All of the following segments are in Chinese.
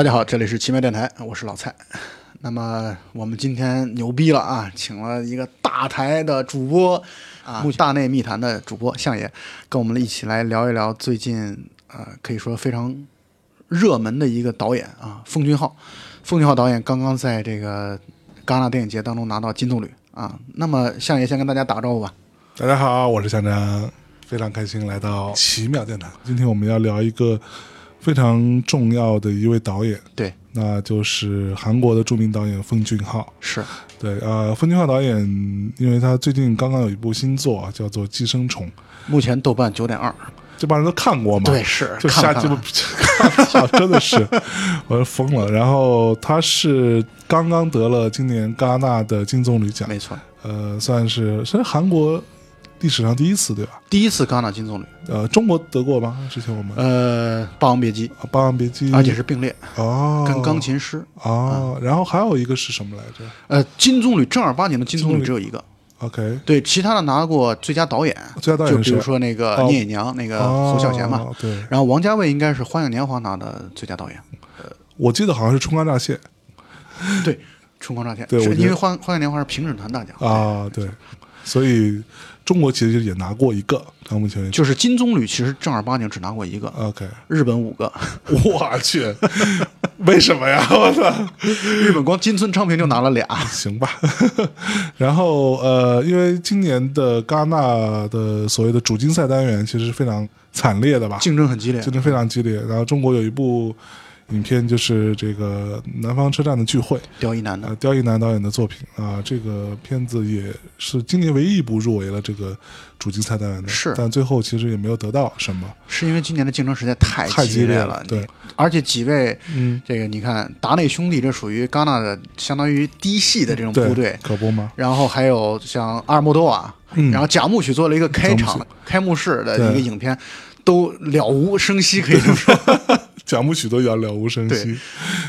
大家好，这里是奇妙电台，我是老蔡。那么我们今天牛逼了啊，请了一个大台的主播啊，大内密谈的主播相爷，跟我们一起来聊一聊最近呃可以说非常热门的一个导演啊，奉俊昊。奉俊昊导演刚刚在这个戛纳电影节当中拿到金棕榈啊。那么相爷先跟大家打个招呼吧。大家好，我是向张，非常开心来到奇妙电台。今天我们要聊一个非常重要的一位导演，对，那就是韩国的著名导演奉俊昊。是对，呃，奉俊昊导演，因为他最近刚刚有一部新作啊叫做《寄生虫》，目前豆瓣九点二。这帮人都看过吗？对，是就下这部，真的是，我要疯了。然后他是刚刚得了今年戛纳的金棕榈奖，没错，呃，算是是韩国历史上第一次，对吧？第一次戛纳金棕榈。呃，中国得过吗？之前我们呃，《霸王别姬》啊，《霸王别姬》，而且是并列哦，跟钢琴师哦。然后还有一个是什么来着？呃，金棕榈正儿八经的金棕榈只有一个。OK，对，其他的拿过最佳导演，最佳导演就比如说那个哦聂隐娘，那个侯孝贤嘛。哦对，然后王家卫应该是《花样年华》拿的最佳导演，我记得好像是《春光乍泄对，《春光乍泄》是因为《花花样年华》是评审团大奖》啊，对，所以中国其实也拿过一个，到目前为止。就是金棕榈其实正儿八经只拿过一个，OK，日本五个，我去，为什么呀？我操！日本光金村昌平就拿了俩。行吧，然后呃，因为今年的戛纳的所谓的主竞赛单元其实是非常惨烈的吧，竞争很激烈竞，争非常激烈。然后中国有一部影片就是这个《南方车站的聚会》，刁一男的。呃，刁亦男导演的作品。啊，这个片子也是今年唯一一部入围了这个主竞赛单元的，是。但最后其实也没有得到什么，是因为今年的竞争实在太太激烈烈了，对，而且几位嗯，这个你看达内兄弟，这属于戛纳的相当于低系的这种，部队，可不吗？然后还有像阿尔莫多瓦，嗯。然后贾木许做了一个开场开幕式的一个影片，都了无声息，可以这么说。讲不许都要了无声息，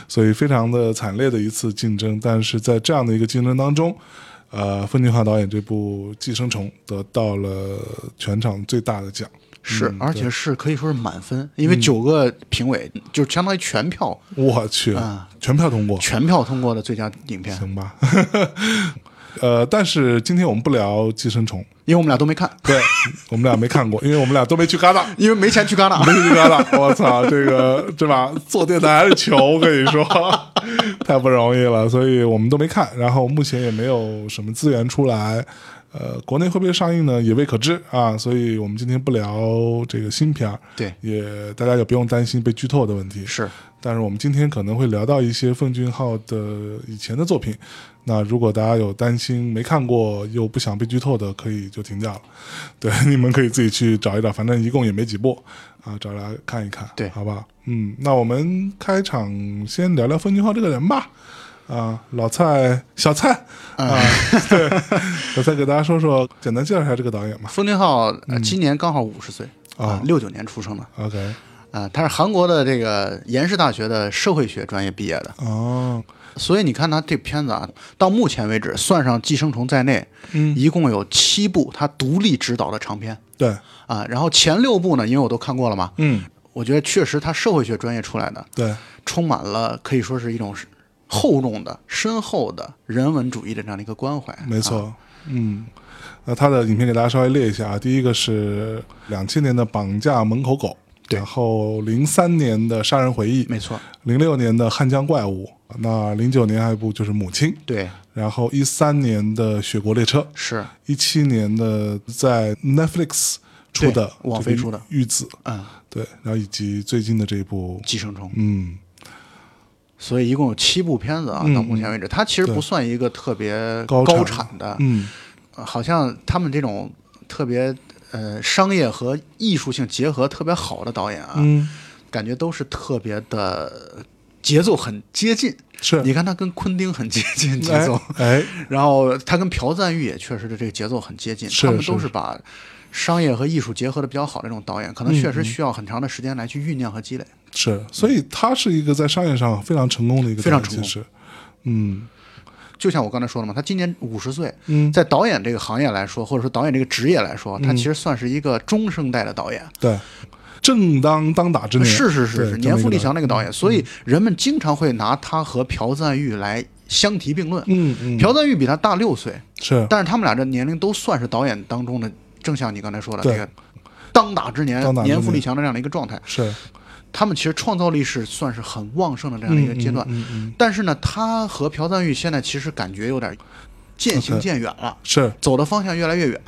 所以非常的惨烈的一次竞争。但是在这样的一个竞争当中，呃，奉俊昊导演这部《寄生虫》得到了全场最大的奖，是嗯，而且是可以说是满分，因为九个评委就相当于全票。我去，啊。全票通过，全票通过的最佳影片，行吧？呃，但是今天我们不聊《寄生虫》，因为我们俩都没看，对我们俩没看过，因为我们俩都没去戛纳。因为没钱去戛纳。没去戛纳，我操，这个对吧？做电台还是穷，我跟你说，太不容易了，所以我们都没看。然后目前也没有什么资源出来，呃，国内会不会上映呢？也未可知啊。所以我们今天不聊这个新片儿，对，也大家也不用担心被剧透的问题。是但是我们今天可能会聊到一些奉俊昊的以前的作品。那如果大家有担心没看过又不想被剧透的，可以就停掉了。对，你们可以自己去找一找，反正一共也没几部啊，找来看一看，对好吧？嗯，那我们开场先聊聊奉俊昊这个人吧。啊，老蔡，小蔡啊，对，小蔡给大家说说，简单介绍一下这个导演吧。奉俊昊，呃今年刚好五十岁啊六九年出生的 OK，啊，他是韩国的这个延世大学的社会学专业毕业的，哦，所以你看他这片子啊，到目前为止，算上《寄生虫》在内，嗯，一共有七部他独立执导的长片。对，啊。然后前六部呢，因为我都看过了嘛，嗯，我觉得确实他社会学专业出来的，对，充满了可以说是一种厚重的、深厚的人文主义的这样的一个关怀。没错，啊。嗯，那他的影片给大家稍微列一下啊，第一个是两千年的《绑架门口狗》，对然后零三年的《杀人回忆》，没错，零六年的《汉江怪物》，那零九年还有一部就是《母亲》，对，然后一三年的《雪国列车》，是，一七年的在 Netflix 出的对网飞出的。玉子，嗯，对，然后以及最近的这一部，寄生虫。嗯，所以一共有七部片子啊，嗯。到目前为止，它其实不算一个特别高高产产的，嗯，呃好像他们这种特别呃商业和艺术性结合特别好的导演啊，嗯，感觉都是特别的节奏很接近。是。你看他跟昆汀很接近节奏，哎，哎。然后他跟朴赞玉也确实的这个节奏很接近，是他们都是是。把商业和艺术结合的比较好的这种导演，可能确实需要很长的时间来去酝酿和积累。是，所以他是一个在商业上非常成功的一个非常成功。嗯就像我刚才说的嘛，他今年五十岁，嗯，在导演这个行业来说，或者说导演这个职业来说，他其实算是一个中生代的导演。对，正当当打之年，是是是是，年富力强那个导演，所以人们经常会拿他和朴赞玉来相提并论。嗯嗯，朴赞玉比他大六岁，是但是他们俩这年龄都算是导演当中的，正像你刚才说的对这个当打、之年年富力强的这样的一个状态。是他们其实创造力是算是很旺盛的这样的一个阶段。嗯嗯嗯但是呢，他和朴赞玉现在其实感觉有点渐行渐远了是走的方向越来越远。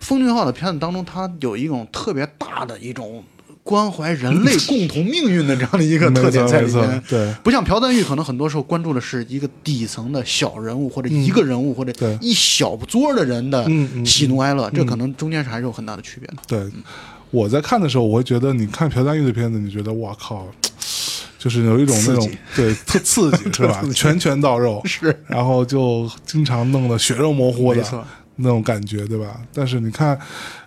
奉俊昊的片子当中，他有一种特别大的一种关怀人类 共同命运的这样的一个特点在里面。对不像朴赞玉，可能很多时候关注的是一个底层的小人物，或者一个人物，或者一小撮的人的喜怒哀乐，这可能中间是还是有很大的区别的。对，我在看的时候，我会觉得，你看朴赞玉的片子，你觉得哇靠，就是有一种那种对特刺激是吧？拳拳到肉，是，然后就经常弄得血肉模糊的那种感觉，对吧？但是你看，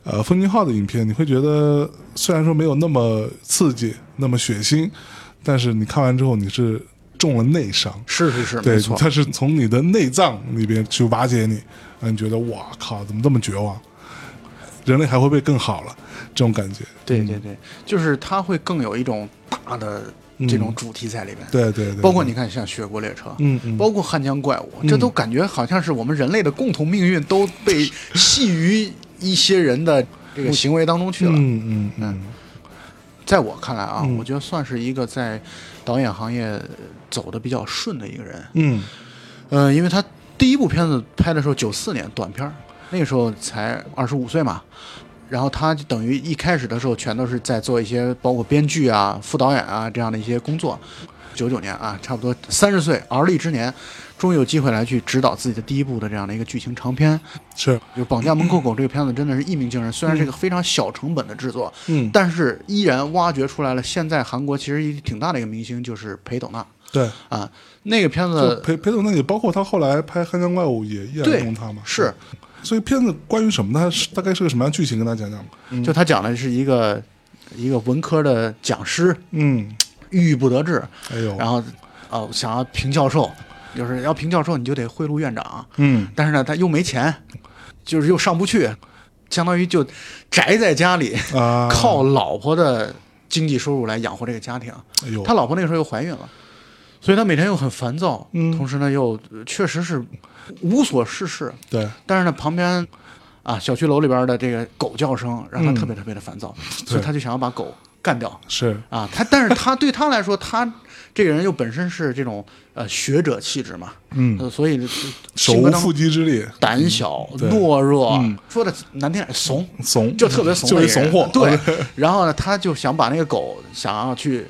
呃，奉俊昊的影片，你会觉得虽然说没有那么刺激、那么血腥，但是你看完之后，你是中了内伤。是是是，对没，错。它是从你的内脏里边去瓦解你，让你觉得哇靠，怎么这么绝望？人类还会不会更好了？这种感觉，对对对，就是它会更有一种大的这种主题在里面。对对对，包括你看，像《雪国列车》，嗯嗯，包括《汉江怪物》，这都感觉好像是我们人类的共同命运都被系于一些人的这个行为当中去了。嗯嗯嗯，在我看来啊，嗯。我觉得算是一个在导演行业走的比较顺的一个人。嗯。呃，因为他第一部片子拍的时候九四年短片儿，那个时候才二十五岁嘛，然后他就等于一开始的时候全都是在做一些包括编剧啊、副导演啊这样的一些工作。九九年啊，差不多三十岁而立之年，终于有机会来去指导自己的第一部的这样的一个剧情长片。是，就《绑架门口狗》这个片子真的是一鸣惊人，虽然是一个非常小成本的制作，嗯但是依然挖掘出来了现在韩国其实一个挺大的一个明星，就是裴斗娜对，啊。那个片子裴裴斗娜也包括他后来拍《汉江怪物》也依然对用他嘛，是，所以片子关于什么呢？是大概是个什么样的剧情？跟大家讲讲吧。就他讲的是一个一个文科的讲师嗯，郁郁不得志，哎呦，然后哦想要评教授，就是要评教授你就得贿赂院长，嗯但是呢他又没钱，就是又上不去，相当于就宅在家里，啊，靠老婆的经济收入来养活这个家庭。哎呦，他老婆那个时候又怀孕了，所以他每天又很烦躁，嗯。同时呢又呃确实是无所事事。对。但是呢，旁边啊小区楼里边的这个狗叫声让他嗯特别特别的烦躁，所以他就想要把狗干掉。是，啊。他但是他对他来说，他这个人又本身是这种呃学者气质嘛，嗯，呃所以手无缚鸡之力，胆小、对。懦弱，嗯。说的难听点怂，怂。就特别怂就是怂货，对，然后呢，他就想把那个狗想要去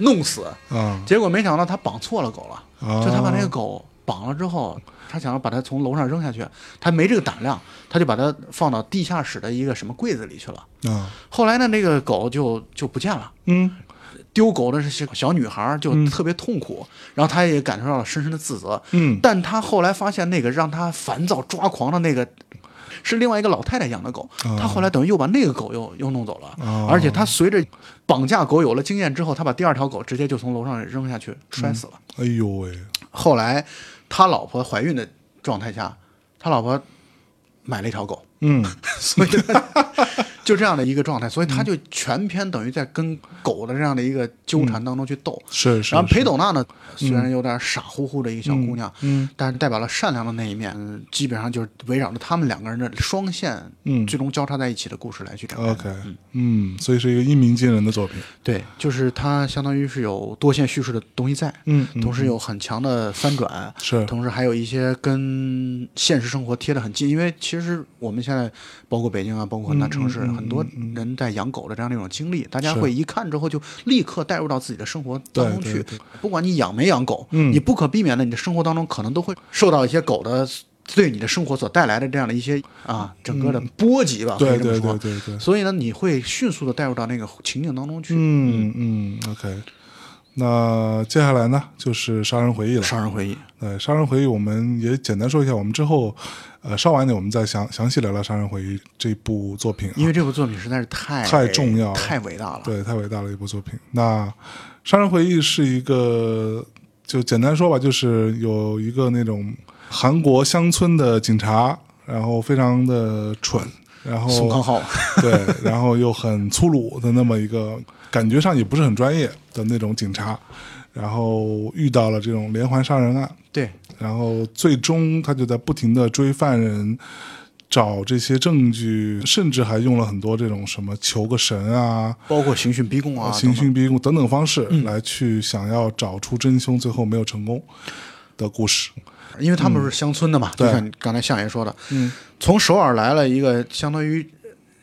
弄死，啊，结果没想到他绑错了狗了。啊就他把那个狗绑了之后，他想要把它从楼上扔下去，他没这个胆量，他就把它放到地下室的一个什么柜子里去了。啊，后来呢，那个狗就就不见了。嗯丢狗的是小小女孩，就嗯特别痛苦，然后他也感受到了深深的自责。嗯但他后来发现，那个让他烦躁抓狂的那个，是另外一个老太太养的狗。啊他后来等于又把那个狗又又弄走了，哦而且他随着绑架狗有了经验之后，他把第二条狗直接就从楼上扔下去摔死了。哎呦喂，后来他老婆怀孕的状态下，他老婆买了一条狗，嗯。所以他就这样的一个状态，所以他就全篇等于在跟狗的这样的一个纠缠当中去斗。是是，然后裴斗娜呢，虽然有点傻乎乎的一个小姑娘，嗯。但是代表了善良的那一面，嗯基本上就是围绕着他们两个人的双线，嗯。最终交叉在一起的故事来去展开。OK，嗯，所以是一个一鸣惊人的作品，对，就是它相当于是有多线叙事的东西在，嗯，嗯同时有很强的翻转，是。同时还有一些跟现实生活贴得很近，因为其实我们现在包括北京啊，包括很大城市，很多人在养狗的这样的一种经历，大家会一看之后就立刻带入到自己的生活当中去。不管你养没养狗，嗯你不可避免的，你的生活当中可能都会受到一些狗的对你的生活所带来的这样的一些啊整个的波及吧，可对对以这么说对。对对，所以呢，你会迅速的带入到那个情境当中去。嗯嗯，OK。那接下来呢，就是《杀人回忆》了。杀人回忆，对，《杀人回忆》我们也简单说一下，我们之后，呃，稍晚一点我们再详详细聊聊《杀人回忆》这部作品、啊，因为这部作品实在是太太重要了太伟大了。对，太伟大了一部作品。那《杀人回忆》是一个，就简单说吧，就是有一个那种韩国乡村的警察，然后非常的蠢，然后宋康昊，对，然后又很粗鲁的那么一个，感觉上也不是很专业的那种警察，然后遇到了这种连环杀人案，对，然后最终他就在不停的追犯人，找这些证据，甚至还用了很多这种什么求个神啊、包括刑讯逼供啊，刑讯逼供等等方式来去想要找出真凶，最后没有成功的故事。因为他们是乡村的嘛，就像你刚才相爷说的，嗯，从首尔来了一个相当于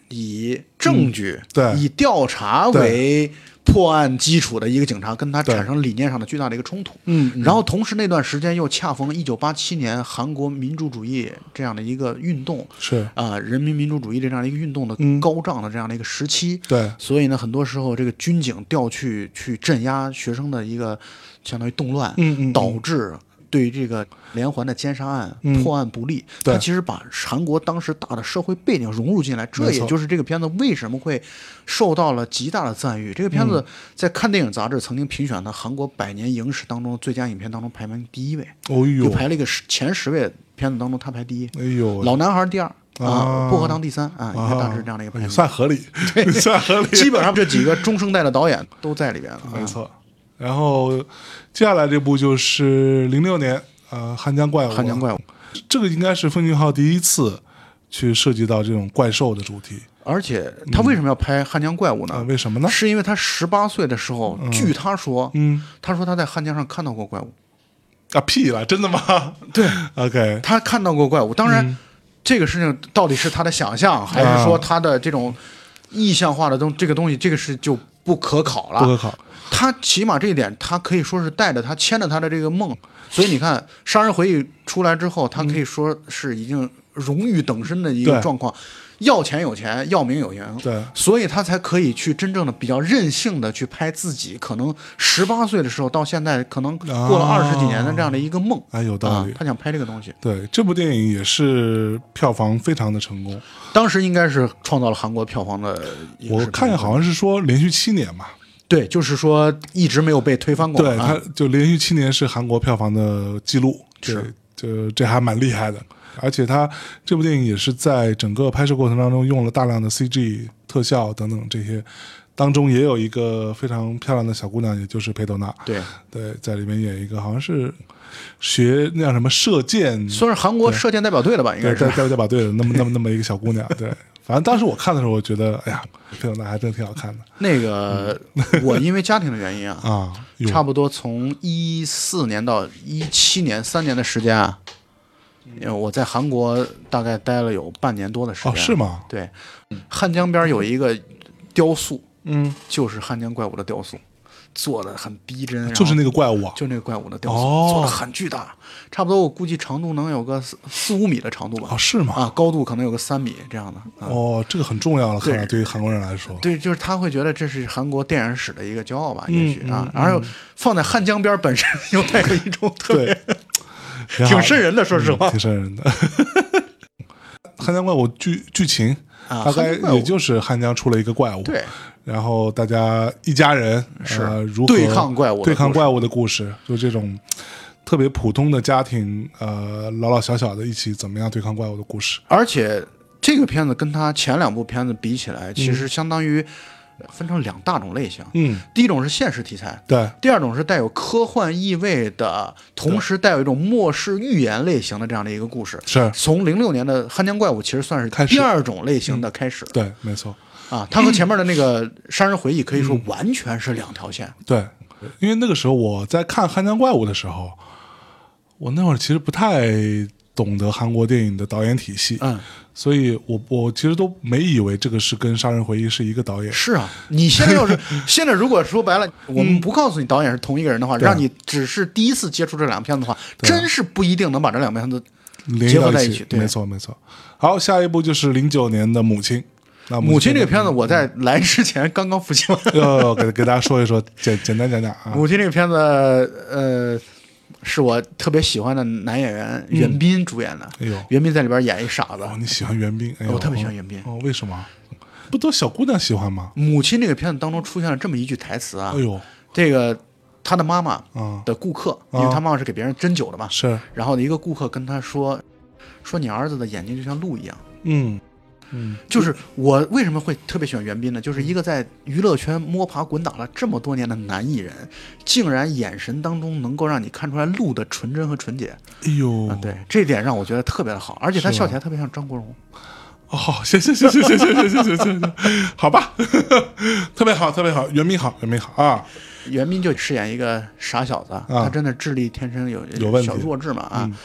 以证据、对。以调查为破案基础的一个警察，跟他产生理念上的巨大的一个冲突。嗯嗯。然后同时那段时间又恰逢一九八七年韩国民主主义这样的一个运动是。啊、人民民主主义这样的一个运动的嗯。高涨的这样的一个时期。对，所以呢，很多时候这个军警调去去镇压学生的一个相当于动乱，嗯嗯嗯。导致对于这个连环的奸杀案、嗯。破案不利。对。他其实把韩国当时大的社会背景融入进来，这也就是这个片子为什么会受到了极大的赞誉。这个片子嗯。在看电影杂志曾经评选的韩国百年影史当中最佳影片当中排名第一位，哦就呦，排了一个十前十位片子当中他排第一，哎呦，老男孩第二。啊。啊，薄荷糖第三啊，你看啊。大致这样的一个排名，算合理，对。算合理，基本上这几个中生代的导演都在里边了。啊。没错。然后接下来这部就是零六年，呃，《汉江怪物》。汉江怪物，这个应该是奉俊昊第一次去涉及到这种怪兽的主题而且他为什么要拍汉江怪物啊、呢？为什么呢？是因为他十八岁的时候，据他说，嗯他说他在汉江上看到过怪物，啊屁了，真的吗？对，OK，他看到过怪物。当然，这个事情到底是他的想象，还是说他的这种意象化的东这个东西，这个是就不可考了。不可考。他起码这一点，他可以说是带着他牵着他的这个梦，所以你看《杀人回忆》出来之后，他可以说是已经荣誉等身的一个状况，要钱有钱，要名有名，对。所以他才可以去真正的比较任性的去拍自己可能十八岁的时候到现在可能过了啊二十几年的这样的一个梦，哎，有道理。啊他想拍这个东西，对，这部电影也是票房非常的成功。当时应该是创造了韩国票房的我看见好像是说连续七年吧，对，就是说一直没有被推翻过，对，他就连续七年是韩国票房的记录，对是，就这还蛮厉害的。而且它这部电影也是在整个拍摄过程当中用了大量的 CG 特效等等这些，当中也有一个非常漂亮的小姑娘，也就是裴斗娜，对，对，在里面演一个好像是学那叫什么射箭，算是韩国射箭代表队的吧，应，该是。代表队的那么那么那么一个小姑娘，对，反正当时我看的时候，我觉得，哎呀，裴斗娜还真挺好看的那个，我因为家庭的原因啊，啊，差不多从一四年到一七年三年的时间啊，因为我在韩国大概待了有半年多的时间。哦，是？吗？对，汉江边有一个雕塑，嗯，就是汉江怪物的雕塑，做的很逼真，就是那那个怪物啊，就那个怪物的雕塑，哦做的很巨大，差不多我估计长度能有个四四五米的长度吧。哦，是吗？啊，高度可能有个三米这样的。啊哦，这个很重要了，看来对对于韩国人来说，对，就是他会觉得这是韩国电影史的一个骄傲吧，嗯也许啊嗯，而且放在汉江边本身 又带有一种特别对，挺瘆人的，说实话。嗯挺瘆人的。汉江怪物剧剧情啊大概也就是汉江出了一个怪物，对，然后大家一家人是呃如何对抗怪物对抗怪物的故事，就这种特别普通的家庭，呃，老老小小的一起怎么样对抗怪物的故事。而且这个片子跟他前两部片子比起来，其实相当于分成两大种类型。嗯，第一种是现实题材，对，第二种是带有科幻意味的，同时带有一种末世预言类型的这样的一个故事。是，从零六年的《汉江怪物》其实算是开始。第二种类型的开始、对，没错，啊，它和前面的那个《杀人回忆》可以嗯说完全是两条线。对，因为那个时候我在看汉江怪物的时候，我那会儿其实不太懂得韩国电影的导演体系，嗯，所以我我其实都没以为这个是跟《杀人回忆》是一个导演。是啊，你现在要是 现在如果说白了，我们不告诉你导演是同一个人的话，嗯让你只是第一次接触这两个片子的话，真是不一定能把这两个片子结合在一起对没错没错。好，下一部就是零九年的《母亲》。那母亲这个片子，我在来之前刚刚复习完。要 给给大家说一说，简简单讲讲啊。母亲这个片子，呃，是我特别喜欢的男演员袁彬主演的。哎呦，袁彬在里边演一傻子。哦，你喜欢袁彬？哎呦，我特别喜欢袁彬哦，为什么？不都小姑娘喜欢吗？母亲这个片子当中出现了这么一句台词啊哎，呦，这个他的妈妈啊，的顾客，因为他妈妈是给别人针灸的嘛，是，然后一个顾客跟他说，说你儿子的眼睛就像鹿一样。嗯，嗯，就是我为什么会特别喜欢袁彬呢？就是一个在娱乐圈摸爬滚打了这么多年的男艺人，竟然眼神当中能够让你看出来鹿的纯真和纯洁。哎呦，啊，对，这点让我觉得特别的好，而且他笑起来特别像张国荣。哦，行行行行行行行行行 好吧，特别好，特别好，袁斌好，袁斌好啊，袁彬就饰演一个傻小子，他真的智力天生有有问题小弱智嘛啊。嗯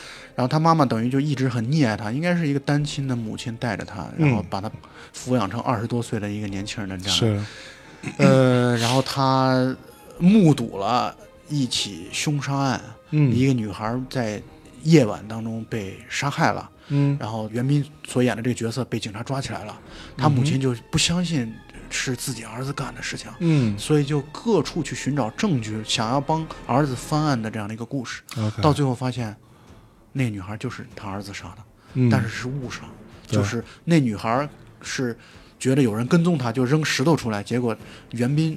然后他妈妈等于就一直很溺爱他，应该是一个单亲的母亲带着他，然后把他抚养成二十多岁的一个年轻人的这样。是，呃，然后他目睹了一起凶杀案，嗯一个女孩在夜晚当中被杀害了。嗯然后袁斌所演的这个角色被警察抓起来了，他母亲就不相信是自己儿子干的事情，嗯所以就各处去寻找证据，想要帮儿子翻案的这样的一个故事。到最后发现，那女孩就是他儿子杀的，嗯但是是误杀，就是那女孩是觉得有人跟踪她，就扔石头出来，结果袁斌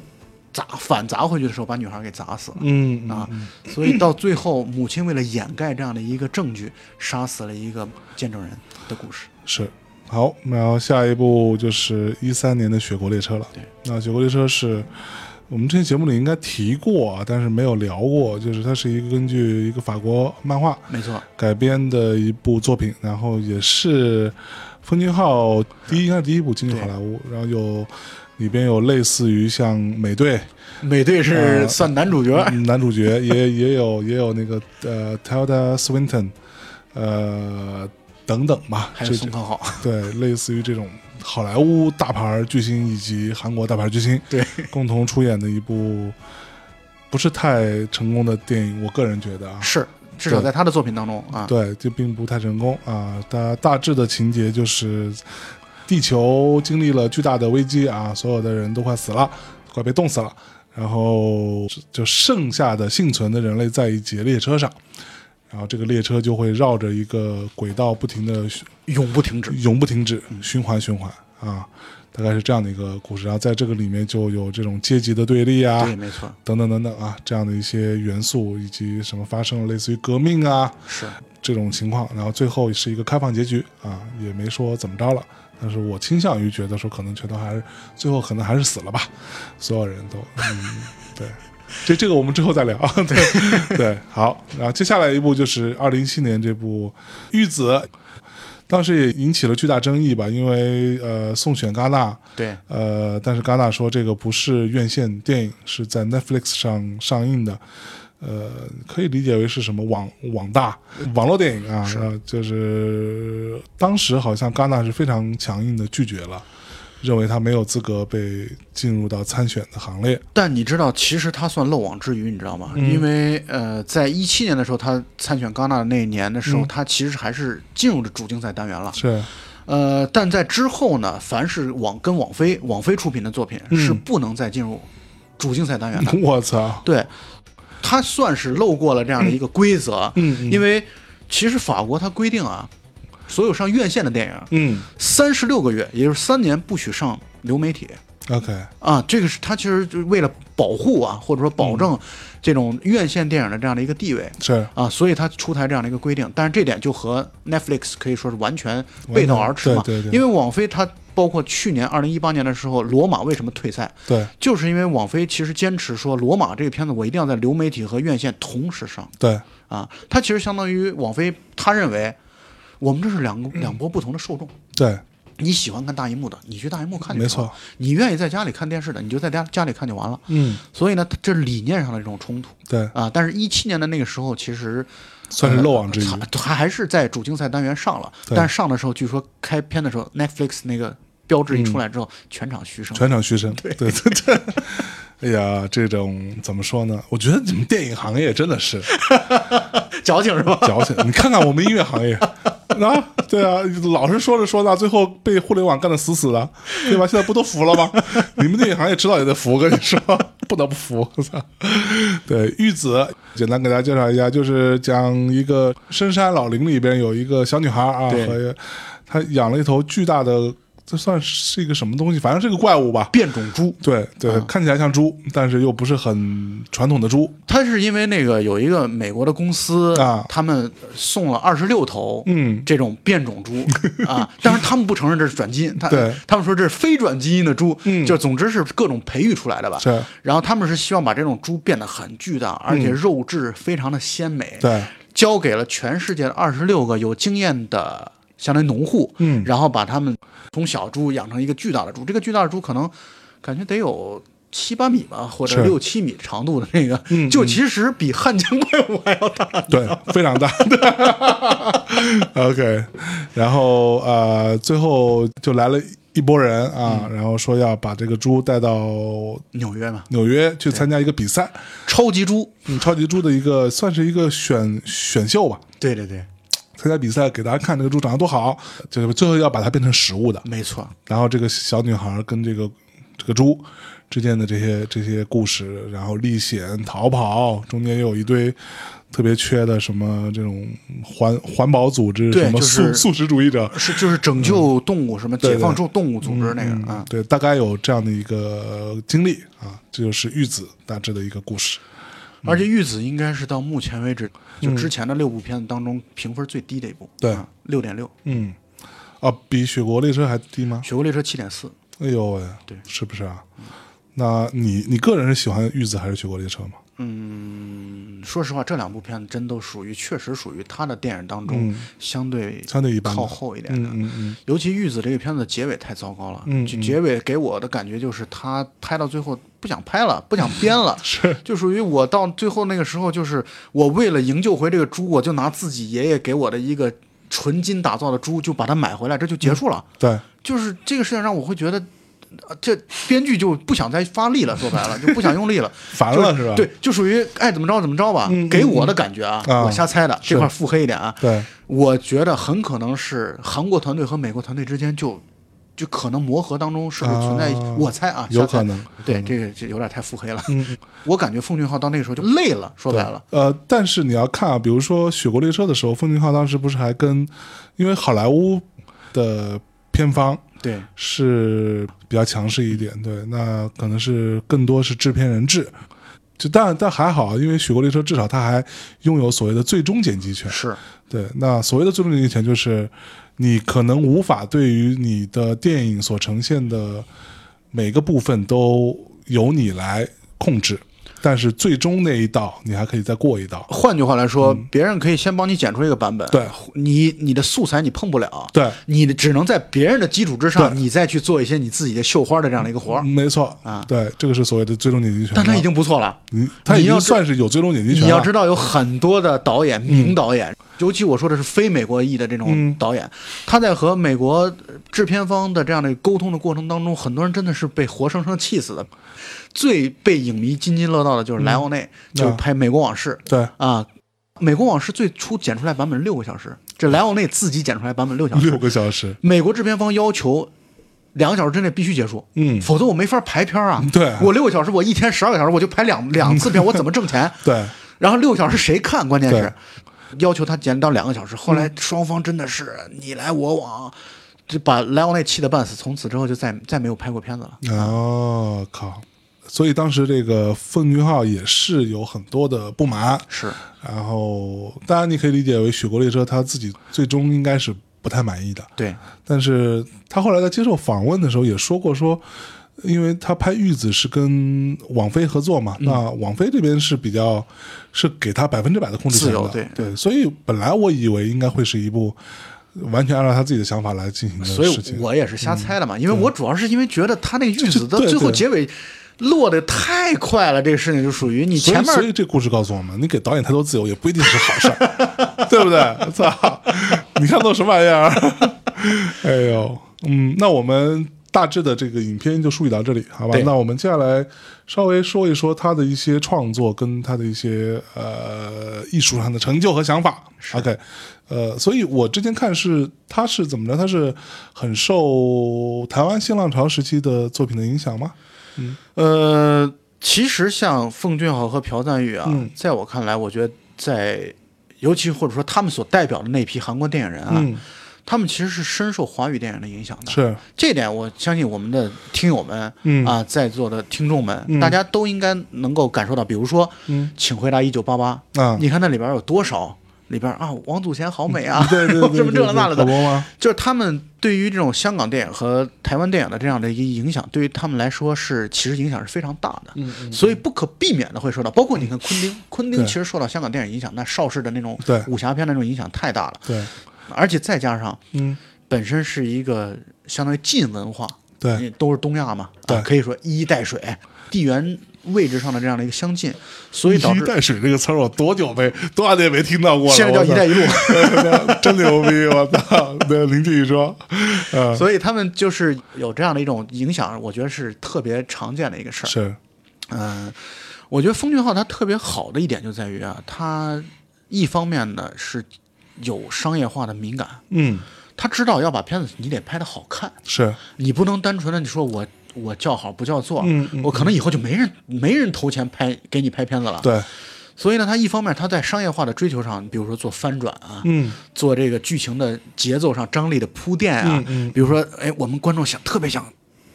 砸反砸回去的时候把女孩给砸死了。嗯啊，所以到最后，母亲为了掩盖这样的一个证据，杀死了一个见证人的故事。是。好，然后下一部就是一三年的《雪国列车》了。对，那《雪国列车》是我们之前节目里应该提过啊，但是没有聊过，就是它是一个根据一个法国漫画没错，改编的一部作品，然后也是风俊号第一应该是第一部进入好莱坞，然后有里边有类似于像美队美队是呃算男主角，嗯男主角，也也有也有那个呃 Tilda Swinton，呃等等吧，还有宋康昊。对类似于这种好莱坞大牌巨星以及韩国大牌巨星对，共同出演的一部不是太成功的电影，我个人觉得啊，是，至少在他的作品当中啊，对，这并不太成功啊。大大致的情节就是，地球经历了巨大的危机啊，所有的人都快死了，快被冻死了。然后就剩下的幸存的人类在一节列车上，然后这个列车就会绕着一个轨道不停的永不停止。永不停止，循环循环啊，大概是这样的一个故事。然后在这个里面就有这种阶级的对立啊，对，没错，等等等等啊，这样的一些元素，以及什么发生了类似于革命啊，是这种情况，然后最后是一个开放结局啊，也没说怎么着了。但是我倾向于觉得说，可能全都还是最后可能还是死了吧，所有人都，嗯，对，这这个我们之后再聊。对对，好，然后接下来一部就是二零一七年这部《玉子》，当时也引起了巨大争议吧，因为呃送选戛纳，对，呃，但是戛纳说这个不是院线电影，是在 Netflix 上上映的，呃，可以理解为是什么网网大网络电影啊，呃就是当时好像戛纳是非常强硬的拒绝了，认为他没有资格被进入到参选的行列。但你知道，其实他算漏网之鱼，你知道吗？嗯因为呃，在一七年的时候，他参选戛纳的那一年的时候，嗯他其实还是进入了主竞赛单元了。是，呃，但在之后呢，凡是网跟网飞网飞出品的作品、嗯是不能再进入主竞赛单元的。我操，对，他算是漏过了这样的一个规则，因为其实法国它规定啊，所有上院线的电影，嗯。三十六个月，也就是三年不许上流媒体。，OK，啊，这个是他其实就是为了保护啊，或者说保嗯。证这种院线电影的这样的一个地位。是。啊，所以他出台这样的一个规定。但是这点就和 Netflix 可以说是完全背道而驰嘛，对对对。因为网飞它包括去年二零一八年的时候，罗马为什么退赛，对。就是因为网飞其实坚持说罗马这个片子我一定要在流媒体和院线同时上。对，啊，它其实相当于网飞他认为我们这是两个两波不同的受众。对，你喜欢看大荧幕的，你去大荧幕看就没错。你愿意在家里看电视的，你就在家家里看就完了。嗯，所以呢，这是理念上的这种冲突对，啊。但是，一七年的那个时候，其实算是漏网之鱼。呃它它还是在主竞赛单元上了，但上的时候，据说开片的时候，Netflix 那个标志一出来之后，全场嘘声。全场嘘声，对对 对。哎呀，这种怎么说呢？我觉得你们电影行业真的是 矫情是吧？矫情。你看看我们音乐行业啊，对啊，老是说着说到，最后被互联网干得死死的，对吧？现在不都服了吗？你们电影行业迟早也得服，我跟你说，不得不服。我操！对，玉子，简单给大家介绍一下，就是讲一个深山老林里边有一个小女孩啊，对和她养了一头巨大的这算是一个什么东西？反正是个怪物吧。变种猪，对对，看起来像猪，但是又不是很传统的猪。它是因为那个有一个美国的公司啊。他们送了二十六头，嗯。这种变种猪 啊，但是他们不承认这是转基因，他对。他们说这是非转基因的猪，嗯。就总之是各种培育出来的吧。是，然后他们是希望把这种猪变得很巨大，而且肉质非常的鲜美，嗯对，交给了全世界的二十六个有经验的相当于农户，嗯然后把他们从小猪养成一个巨大的猪，这个巨大的猪可能感觉得有。七八米吧，或者六七米长度的那个，嗯就其实比汉江怪物还要大。对，非常大。OK，然后呃，最后就来了一波人啊，然后说要把这个猪带到纽约嘛，纽约去参加一个比赛，超级猪，嗯，超级猪的一个算是一个选选秀吧。对对对，参加比赛给大家看这个猪长得多好，就是最后要把它变成食物的。没错，然后这个小女孩跟这个这个猪之间的这些这些故事，然后历险逃跑，中间又有一堆特别缺的什么这种环环保组织，什么对就是素素食主义者，是就是拯救动物，什么解放动动物组织那个嗯啊，对，大概有这样的一个经历啊，这就是玉子大致的一个故事。而且玉子应该是到目前为止就之前的六部片子当中评分最低的一部，对啊，六点六，嗯，啊，比雪国列车还低吗？雪国列车七点四，哎呦喂，对是不是啊？那你你个人是喜欢玉子还是雪国列车吗？嗯，说实话，这两部片子真都属于确实属于他的电影当中嗯相对相对靠后一点的。嗯嗯嗯，尤其玉子这个片子的结尾太糟糕了，就结尾给我的感觉就是他拍到最后不想拍了，不想 编了，是就属于我到最后那个时候，就是我为了营救回这个猪，我就拿自己爷爷给我的一个纯金打造的猪，就把它买回来，这就结束了。对，就是这个事情让我会觉得。呃这编剧就不想再发力了，说白了就不想用力了，烦了是吧？对，就属于爱怎么着怎么着吧。给我的感觉啊，啊我瞎猜的，是这块腹黑一点啊。对，我觉得很可能是韩国团队和美国团队之间就就可能磨合当中是会存在，啊我猜啊，猜有可能。对，这个这有点太腹黑了。嗯，我感觉奉俊昊到那个时候就累了，说白了，呃，但是你要看啊，比如说《雪国列车》的时候，奉俊昊当时不是还跟，因为好莱坞的片方对是比较强势一点，对，那可能是更多是制片人制。就但但还好，因为《雪国列车》至少它还拥有所谓的最终剪辑权。是对，那所谓的最终剪辑权就是你可能无法对于你的电影所呈现的每个部分都由你来控制，但是最终那一道你还可以再过一道。换句话来说，别人可以先帮你剪出一个版本，嗯对你你的素材你碰不了，对，你只能在别人的基础之上，你再去做一些你自己的绣花的这样的一个活儿。没错啊对，这个是所谓的最终剪辑权。但他已经不错了。你他已经算是有最终剪辑权了。你要知道，有很多的导演，名导演，尤其我说的是非美国裔的这种嗯导演，他在和美国呃制片方的这样的沟通的过程当中，很多人真的是被活生生气死的。最被影迷津津乐道的就是莱奥内，就是拍《美国往事》对啊，《美国往事》最初剪出来版本六个小时，这莱奥内自己剪出来版本六小时，六个小时，美国制片方要求两个小时之内必须结束，嗯否则我没法排片啊。对我六个小时，我一天十二个小时，我就排两两次片，我怎么挣钱？对，然后六个小时谁看？关键是要求他剪到两个小时。后来双方真的是你来我往，就把莱昂内气得半死。从此之后就再再没有拍过片子了。哦靠！所以当时这个奉俊昊也是有很多的不满，是。然后当然你可以理解为《雪国列车》他自己最终应该是不太满意的，对，但是他后来在接受访问的时候也说过说。因为他拍《玉子》是跟网飞合作嘛，那网飞这边是比较是给他百分之百的控制权的，自由对。对，所以本来我以为应该会是一部完全按照他自己的想法来进行的所以事情，我也是瞎猜的嘛，因为我主要是因为觉得他那个玉子的最后对结尾落得太快了，这个事情就属于你，前面所以这故事告诉我们，你给导演太多自由也不一定是好事儿，对不对？操，你看都什么玩意儿？哎呦，嗯，那我们大致的这个影片就梳理到这里，好吧？那我们接下来稍微说一说他的一些创作跟他的一些呃艺术上的成就和想法。OK，呃，所以我之前看是他是怎么着？他是很受台湾新浪潮时期的作品的影响吗？呃，其实像奉俊昊和朴赞玉啊，嗯。在我看来，我觉得在尤其或者说他们所代表的那批韩国电影人啊，嗯。他们其实是深受华语电影的影响的。是，这点我相信我们的听友们，嗯。啊，在座的听众们，嗯。大家都应该能够感受到。比如说，嗯。请回答一九八八啊。你看那里边有多少？里边啊，王祖贤好美啊，对对对，什 么这了那了的？就是他们对于这种香港电影和台湾电影的这样的一个影响，对于他们来说是其实影响是非常大的。嗯嗯，所以不可避免的会受到，包括你看昆汀，昆汀其实受到香港电影影响，那邵氏的那种武侠片的那种影响太大了，对，而且再加上嗯。本身是一个相当于近文化，对，你都是东亚嘛，对。啊，可以说一衣带水，地缘位置上的这样的一个相近，所以导致一带水这个词儿我多久没多少年没听到过了？现在叫“一带一路”，路，真牛逼！我操！对，林继宇说，嗯，所以他们就是有这样的一种影响，我觉得是特别常见的一个事儿。是，嗯，我觉得封俊昊他特别好的一点就在于啊，他一方面呢是有商业化的敏感，嗯，他知道要把片子你得拍的好看，是，你不能单纯的你说我我叫好不叫座，嗯嗯我可能以后就没人没人投钱拍给你拍片子了。对，所以呢，他一方面他在商业化的追求上，比如说做翻转啊，嗯。做这个剧情的节奏上张力的铺垫啊，比如说，哎，我们观众想特别想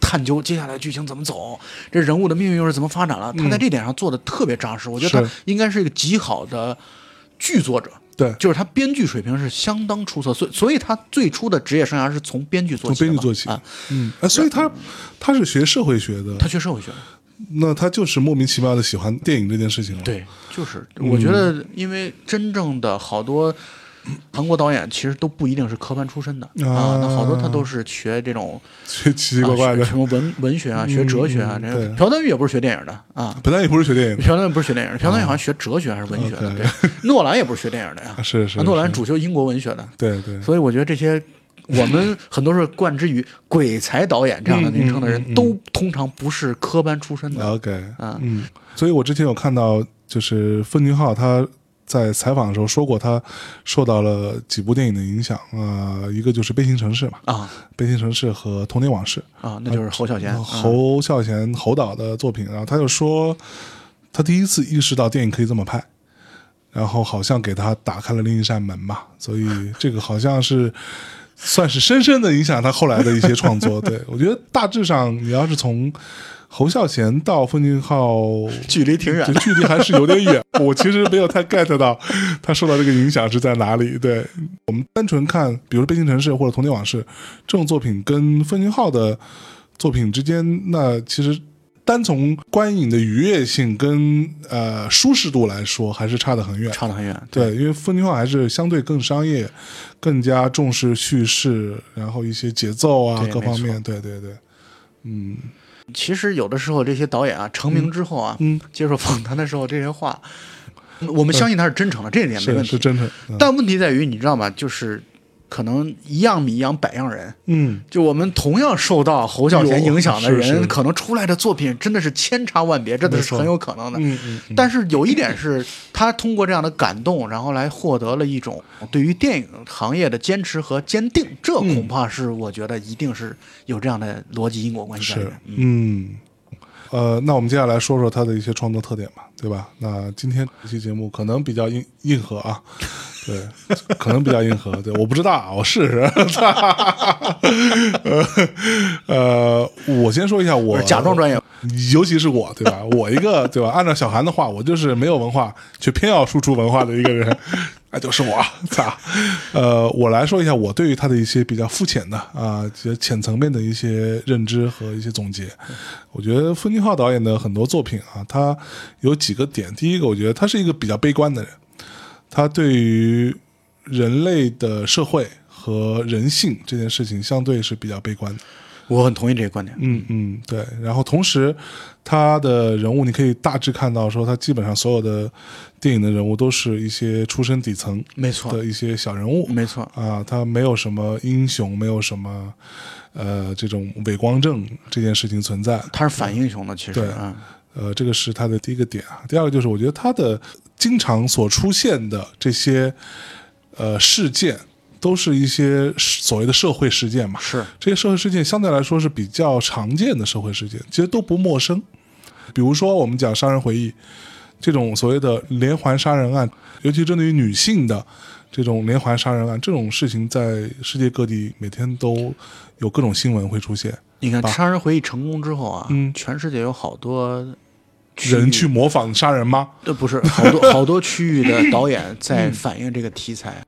探究接下来剧情怎么走，这人物的命运又是怎么发展了，他在这点上做的特别扎实，我觉得他应该是一个极好的剧作者。对，就是他编剧水平是相当出色，所以所以他最初的职业生涯是从编剧做起从。编剧做起啊，嗯，哎，所以他他是学社会学的，他学社会学的。那他就是莫名其妙的喜欢电影这件事情了。，对，就是嗯我觉得，因为真正的好多韩国导演其实都不一定是科班出身的啊，那好多他都是学这种 奇奇奇怪怪的啊。什么文文学啊，学哲学啊。这个朴赞玉也不是学电影的啊，本来也不是学电影的，朴赞玉不是学电影的，朴赞玉好像学哲学还是文学的。对，诺兰也不是学电影的呀，是是，啊诺兰主修英国文学的。对对，所以我觉得这些。我们很多是冠之于鬼才导演这样的名称的人，嗯嗯嗯嗯都通常不是科班出身的。OK，啊嗯，所以我之前有看到，就是奉俊昊他在采访的时候说过，他受到了几部电影的影响啊、呃一个就是《悲情城市》嘛，啊《悲情城市》和《童年往事》，啊，那就是侯孝贤。啊侯孝贤侯导的作品，然后他就说，他第一次意识到电影可以这么拍，然后好像给他打开了另一扇门吧，所以这个好像是算是深深的影响他后来的一些创作。对我觉得大致上，你要是从侯孝贤到奉俊昊，距离挺远这距离还是有点远。我其实没有太 get 到他受到这个影响是在哪里。对我们单纯看，比如说《悲情城市》或者《童年往事》这种作品，跟奉俊昊的作品之间，那其实单从观影的愉悦性跟呃舒适度来说，还是差得很远。差得很远。对，因为奉俊昊还是相对更商业，更加重视叙事，然后一些节奏啊各方面。对对对，嗯其实有的时候这些导演啊，成名之后啊，嗯，接受访谈的时候这些话，我们相信他是真诚的，这一点没问题。是是真诚。嗯但问题在于，你知道吗？就是可能一样米养百样人。嗯，就我们同样受到侯孝贤影响的人，是是。可能出来的作品真的是千差万别，真的是很有可能的。嗯嗯嗯。但是有一点是，他通过这样的感动，然后来获得了一种对于电影行业的坚持和坚定，这恐怕是我觉得一定是有这样的逻辑因果关系嗯，呃，那我们接下来说说他的一些创作特点吧，对吧？那今天这期节目可能比较硬硬核啊，对，可能比较硬核，对，我不知道啊，我试试。呃呃，我先说一下我我假装专业，尤其是我，对吧？我一个对吧？按照小韩的话，我就是没有文化，却偏要输出文化的一个人，那 就是我，操！呃，我来说一下我对于他的一些比较肤浅的啊，这浅层面的一些认知和一些总结。我觉得奉俊浩导演的很多作品啊，他有几个点。第一个，我觉得他是一个比较悲观的人，他对于人类的社会和人性这件事情相对是比较悲观的。我很同意这个观点。嗯嗯，对。然后同时，他的人物你可以大致看到，说他基本上所有的电影的人物都是一些出身底层没错，的一些小人物没错，啊，他没有什么英雄，没有什么呃这种伪光正这件事情存在。他是反英雄的，其实对啊，呃，这个是他的第一个点啊。第二个就是，我觉得他的经常所出现的这些呃事件，都是一些所谓的社会事件嘛。是这些社会事件相对来说是比较常见的社会事件，其实都不陌生。比如说，我们讲《杀人回忆》这种所谓的连环杀人案，尤其针对于女性的这种连环杀人案这种事情，在世界各地每天都有各种新闻会出现。你看《杀人回忆》成功之后啊，嗯全世界有好多人去模仿杀人吗？呃，不是好多好多区域的导演在反映这个题材，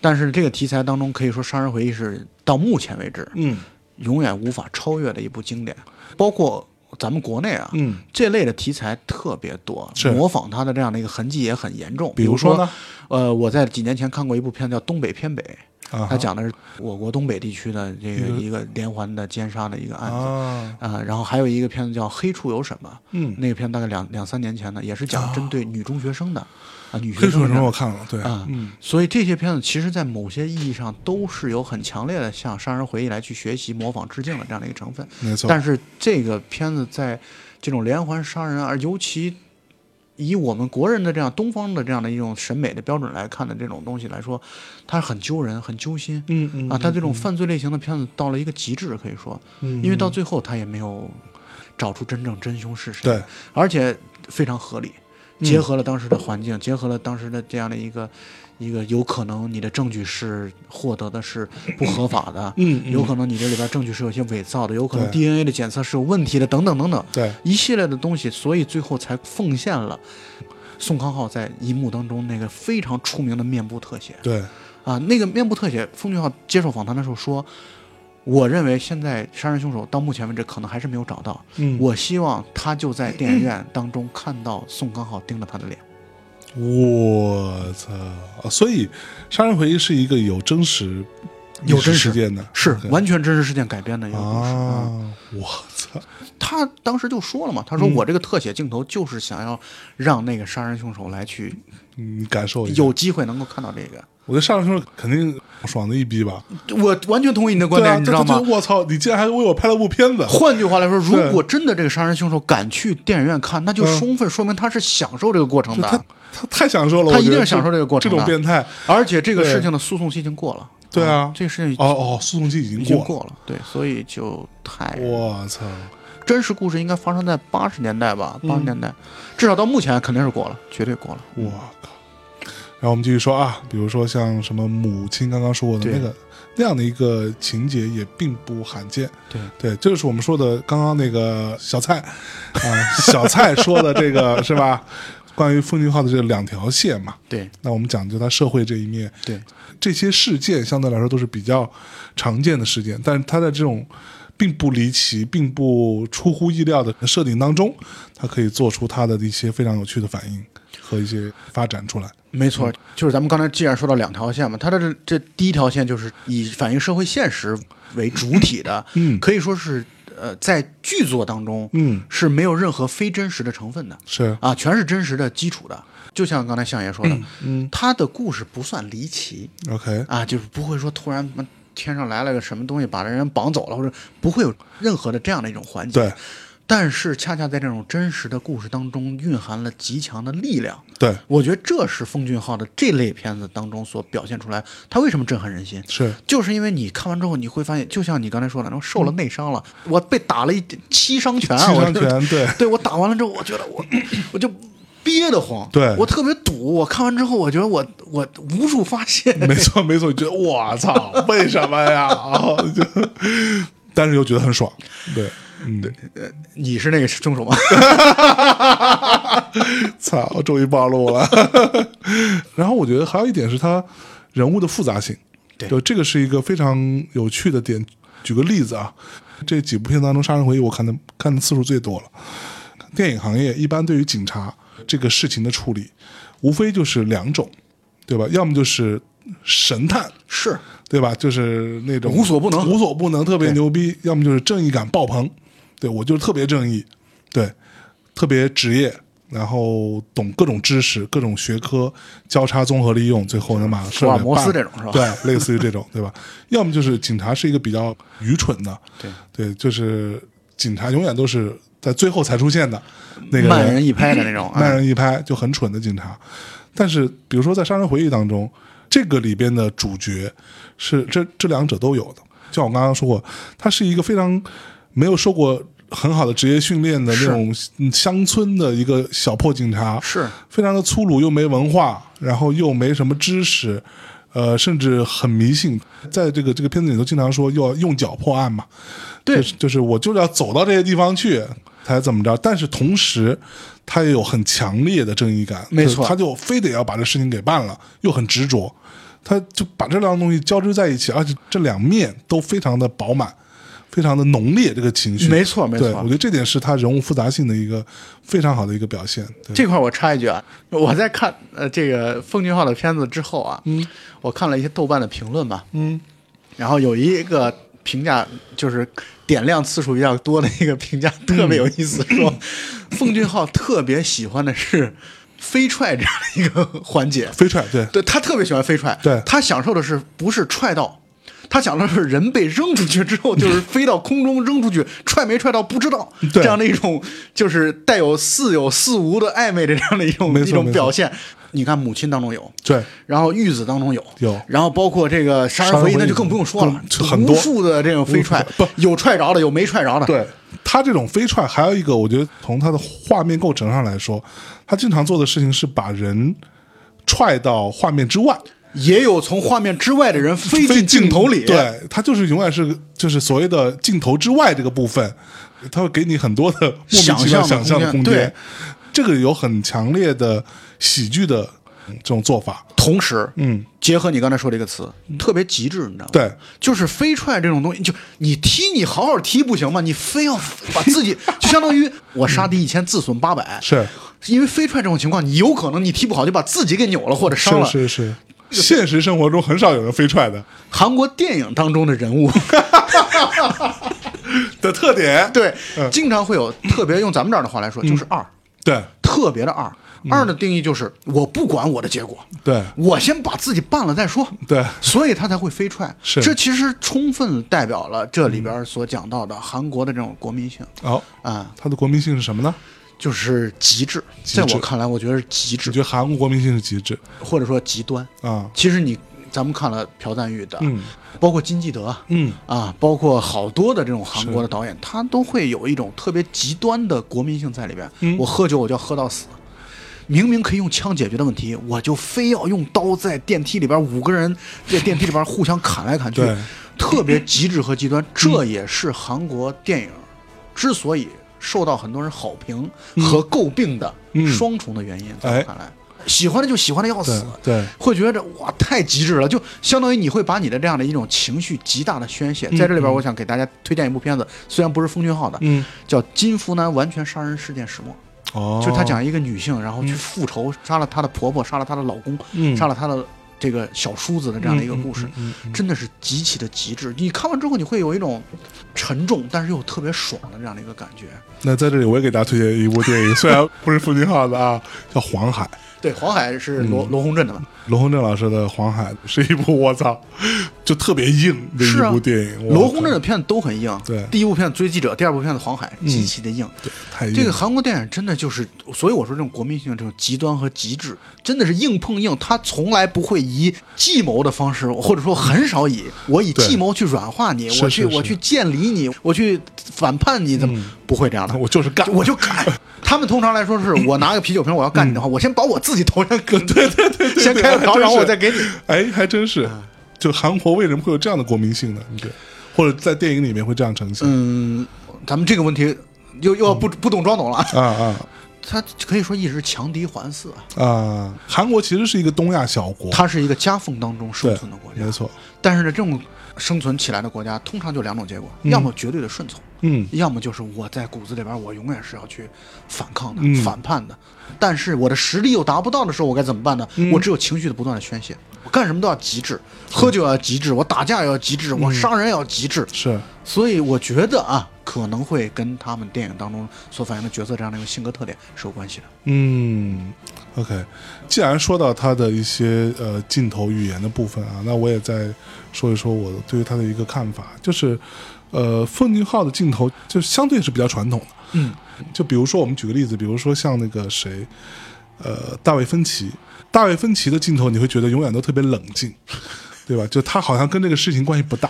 但是这个题材当中，可以说《杀人回忆》是到目前为止嗯永远无法超越的一部经典。包括咱们国内啊，嗯，这类的题材特别多，模仿它的这样的一个痕迹也很严重。比如如说呢？呃，我在几年前看过一部片叫《东北偏北》，啊它讲的是我国东北地区的这个一个连环的奸杀的一个案子。啊，啊、然后还有一个片子叫《黑处有什么》，嗯，那个片子大概两两三年前的，也是讲针对女中学生的，啊，女学黑手什生的么我看了，对，啊嗯所以这些片子其实，在某些意义上都是有很强烈的向《杀人回忆》来去学习、模仿、致敬的这样的一个成分。没错，但是这个片子在这种连环杀人而，尤其以我们国人的这样东方的这样的一种审美的标准来看的这种东西来说，它是很揪人、很揪心。嗯嗯啊，它这种犯罪类型的片子到了一个极致，可以说，嗯因为到最后他也没有找出真正真凶是谁，对，而且非常合理，嗯结合了当时的环境，结合了当时的这样的一个一个有可能你的证据是获得的是不合法的，嗯嗯。有可能你这里边证据是有些伪造的，有可能 DNA 的检测是有问题的，等等等等，对，一系列的东西，所以最后才奉献了宋康昊在一幕当中那个非常出名的面部特写。对，啊，那个面部特写，奉俊昊接受访谈的时候说，我认为现在杀人凶手到目前为止可能还是没有找到，嗯，我希望他就在电影院当中看到宋康昊盯着他的脸。我操！啊所以《杀人回忆》是一个有真实、有真实事件的，是完全真实事件改编的一个故事。我操！他当时就说了嘛，他说嗯我这个特写镜头就是想要让那个杀人凶手来去嗯感受一下，有机会能够看到这个。我觉得杀人凶手肯定爽的一逼吧？我完全同意你的观点，啊，你知道吗？我操！你竟然还为我拍了部片子，换句话来说，如果真的这个杀人凶手敢去电影院看，那就嗯充分说明他是享受这个过程的。他他太享受了，他一定是享受这个过程这种变态。而且这个事情的诉讼期已经过了。对啊这个事情哦哦，诉讼期已已经过经过了，对，所以就太，我操！真实故事应该发生在八十年代吧？嗯八十年代，至少到目前肯定是过了，绝对过了。我靠！然后我们继续说啊，比如说像什么母亲刚刚说过的那个那样的一个情节也并不罕见。对对，这就是我们说的刚刚那个小蔡啊，小蔡说的这个 是吧？关于奉俊昊的这两条线嘛，对那我们讲究他社会这一面，对这些事件相对来说都是比较常见的事件，但是他在这种并不离奇、并不出乎意料的设定当中，他可以做出他的一些非常有趣的反应和一些发展出来。没错，就是咱们刚才既然说到两条线嘛，它的这这第一条线就是以反映社会现实为主体的，嗯。可以说是呃在剧作当中嗯，是没有任何非真实的成分的是，啊，全是真实的基础的。就像刚才相爷说的，嗯。他的故事不算离奇，，OK，啊，就是不会说突然天上来了个什么东西把人绑走了，或者不会有任何的这样的一种环节。对，但是恰恰在这种真实的故事当中蕴含了极强的力量。对，我觉得这是奉俊昊的这类片子当中所表现出来，他为什么震撼人心？是，就是因为你看完之后，你会发现，就像你刚才说的，那种受了内伤了，我被打了一七伤拳啊，七伤拳，对，对我打完了之后，我觉得我 我就憋得慌，对我特别堵。我看完之后，我觉得我我无处发泄，没 错没错，觉得我操，为什么呀？啊 就，但是又觉得很爽，对，嗯，对，你是那个凶手吗？操，我终于暴露了。然后我觉得还有一点是他人物的复杂性，对就这个是一个非常有趣的点。举个例子啊，这几部片当中，《杀人回忆》我看的看的次数最多了。电影行业一般对于警察这个事情的处理，无非就是两种，对吧？要么就是神探，是对吧？就是那种无所不能无所不能，特别牛逼；要么就是正义感爆棚，对我就是特别正义，对，特别职业，然后懂各种知识、各种学科交叉综合利用，最后能把事福尔摩斯给办这种是吧对，类似于这种，对吧？要么就是警察是一个比较愚蠢的，对对，就是警察永远都是在最后才出现的那个慢人一拍的那种，慢啊人一拍就很蠢的警察。但是，比如说在《杀人回忆》当中，这个里边的主角是这这两者都有的。像我刚刚说过，他是一个非常没有受过很好的职业训练的那种嗯乡村的一个小破警察，是。非常的粗鲁，又没文化，然后又没什么知识，呃，甚至很迷信，在这个这个片子里头经常说要用脚破案嘛，对。就是就是我就是要走到这些地方去才怎么着，但是同时他也有很强烈的正义感，没错。他就非得要把这事情给办了，又很执着，他就把这两个东西交织在一起，而且这两面都非常的饱满。非常的浓烈，这个情绪，没错没错。我觉得这点是他人物复杂性的一个非常好的一个表现。对。这块我插一句啊，我在看呃这个奉俊昊的片子之后啊，嗯，我看了一些豆瓣的评论嘛，嗯，然后有一个评价就是点亮次数比较多的一个评价特别有意思，说奉俊昊特别喜欢的是飞踹这样的一个环节，飞踹，对，对他特别喜欢飞踹，对。他享受的是不是踹到。他讲的是人被扔出去之后，就是飞到空中扔出去，踹没踹到不知道，对。这样的一种就是带有似有似无的暧昧的这样的一种一种表现。你看母亲当中有，对，然后玉子当中有，有。然后包括这个杀人回忆那就更不用说了，很多。无数的这种飞踹不，有踹着的，有没踹着的，对。他这种飞踹，还有一个，我觉得从他的画面构成上来说，他经常做的事情是把人踹到画面之外，也有从画面之外的人飞进镜头里，对他就是永远是就是所谓的镜头之外这个部分，他会给你很多的想象的想象的空空间间。这个有很强烈的喜剧的这种做法，同时，嗯，结合你刚才说这个词，特别极致，你知道吗？对，就是飞踹这种东西，就你踢你好好踢不行吗？你非要把自己，就相当于我杀敌一千自损八百，是因为飞踹这种情况，你有可能你踢不好就把自己给扭了或者伤了。是是是，现实生活中很少有人飞踹的。韩国电影当中的人物，的特点，对，嗯。经常会有特别用咱们这儿的话来说，就是二，对。特别的二。嗯。二的定义就是我不管我的结果，对。我先把自己办了再说。对。所以他才会飞踹。是。这其实充分代表了这里边所讲到的韩国的这种国民性。好，啊，他的国民性是什么呢？就是极致。极致在我看来，我觉得是极致，我觉得韩国国民性是极致或者说极端。啊，其实你咱们看了朴赞玉的，嗯包括金基德，嗯，啊，包括好多的这种韩国的导演，他都会有一种特别极端的国民性在里边。嗯我喝酒我就要喝到死，明明可以用枪解决的问题，我就非要用刀在电梯里边五个人在电梯里边互相砍来砍去，特别极致和极端。这也是韩国电影之所以受到很多人好评和诟病的嗯。双重的原因，在我哎。看来。喜欢的就喜欢的要死，对，会觉得哇太极致了，就相当于你会把你的这样的一种情绪极大的宣泄。在这里边，我想给大家推荐一部片子，虽然不是奉俊昊的，嗯，叫《金福南完全杀人事件始末》，哦，就是他讲一个女性，然后去复仇，杀了她的婆婆，杀了她的老公，嗯。杀了她的这个小叔子的这样的一个故事，嗯嗯嗯真的是极其的极致。你看完之后，你会有一种沉重，但是又特别爽的这样的一个感觉。那在这里我也给大家推荐一部电影，虽然不是奉俊昊的啊，叫《黄海》，对，黄海是罗、罗洪镇的吧，罗洪镇老师的《黄海》是一部 我操，就特别硬的是啊一部电影。罗洪镇的的片子都很硬。对第一部片子《追击者》，第二部片子《黄海》，极其的硬。太硬这个韩国电影真的就是，所以我说这种国民性、这种极端和极致，真的是硬碰硬。他从来不会以计谋的方式，或者说很少以我以计谋去软化你，我去我去建立你，我去反叛你，怎么、不会这样的？我就是干，我就干。他们通常来说是 我拿个啤酒瓶，我要干你的话，我先把我自己头上搁，对对对对先开个瓢，还真是然后我再给你。哎，还真是。就韩国为什么会有这样的国民性呢？你觉得，或者在电影里面会这样呈现？嗯，咱们这个问题又又要不不懂装懂了。啊啊他可以说一直强敌环伺啊，啊！韩国其实是一个东亚小国，它是一个夹缝当中生存的国家没。错，但是呢，这种生存起来的国家，通常就两种结果：要么绝对的顺从，嗯要么就是我在骨子里边，我永远是要去反抗的、嗯反叛的。但是我的实力又达不到的时候，我该怎么办呢？嗯我只有情绪的不断的宣泄，我干什么都要极致，喝酒要极致，我打架也要极致，我嗯杀人也要极致。是所以我觉得啊，可能会跟他们电影当中所反映的角色这样的一个性格特点是有关系的。嗯，OK。既然说到他的一些呃镜头语言的部分啊，那我也再说一说我对于他的一个看法，就是呃，奉俊昊的镜头就相对是比较传统的。嗯，就比如说我们举个例子，比如说像那个谁，呃，大卫芬奇，大卫芬奇的镜头你会觉得永远都特别冷静，对吧？就他好像跟这个事情关系不大，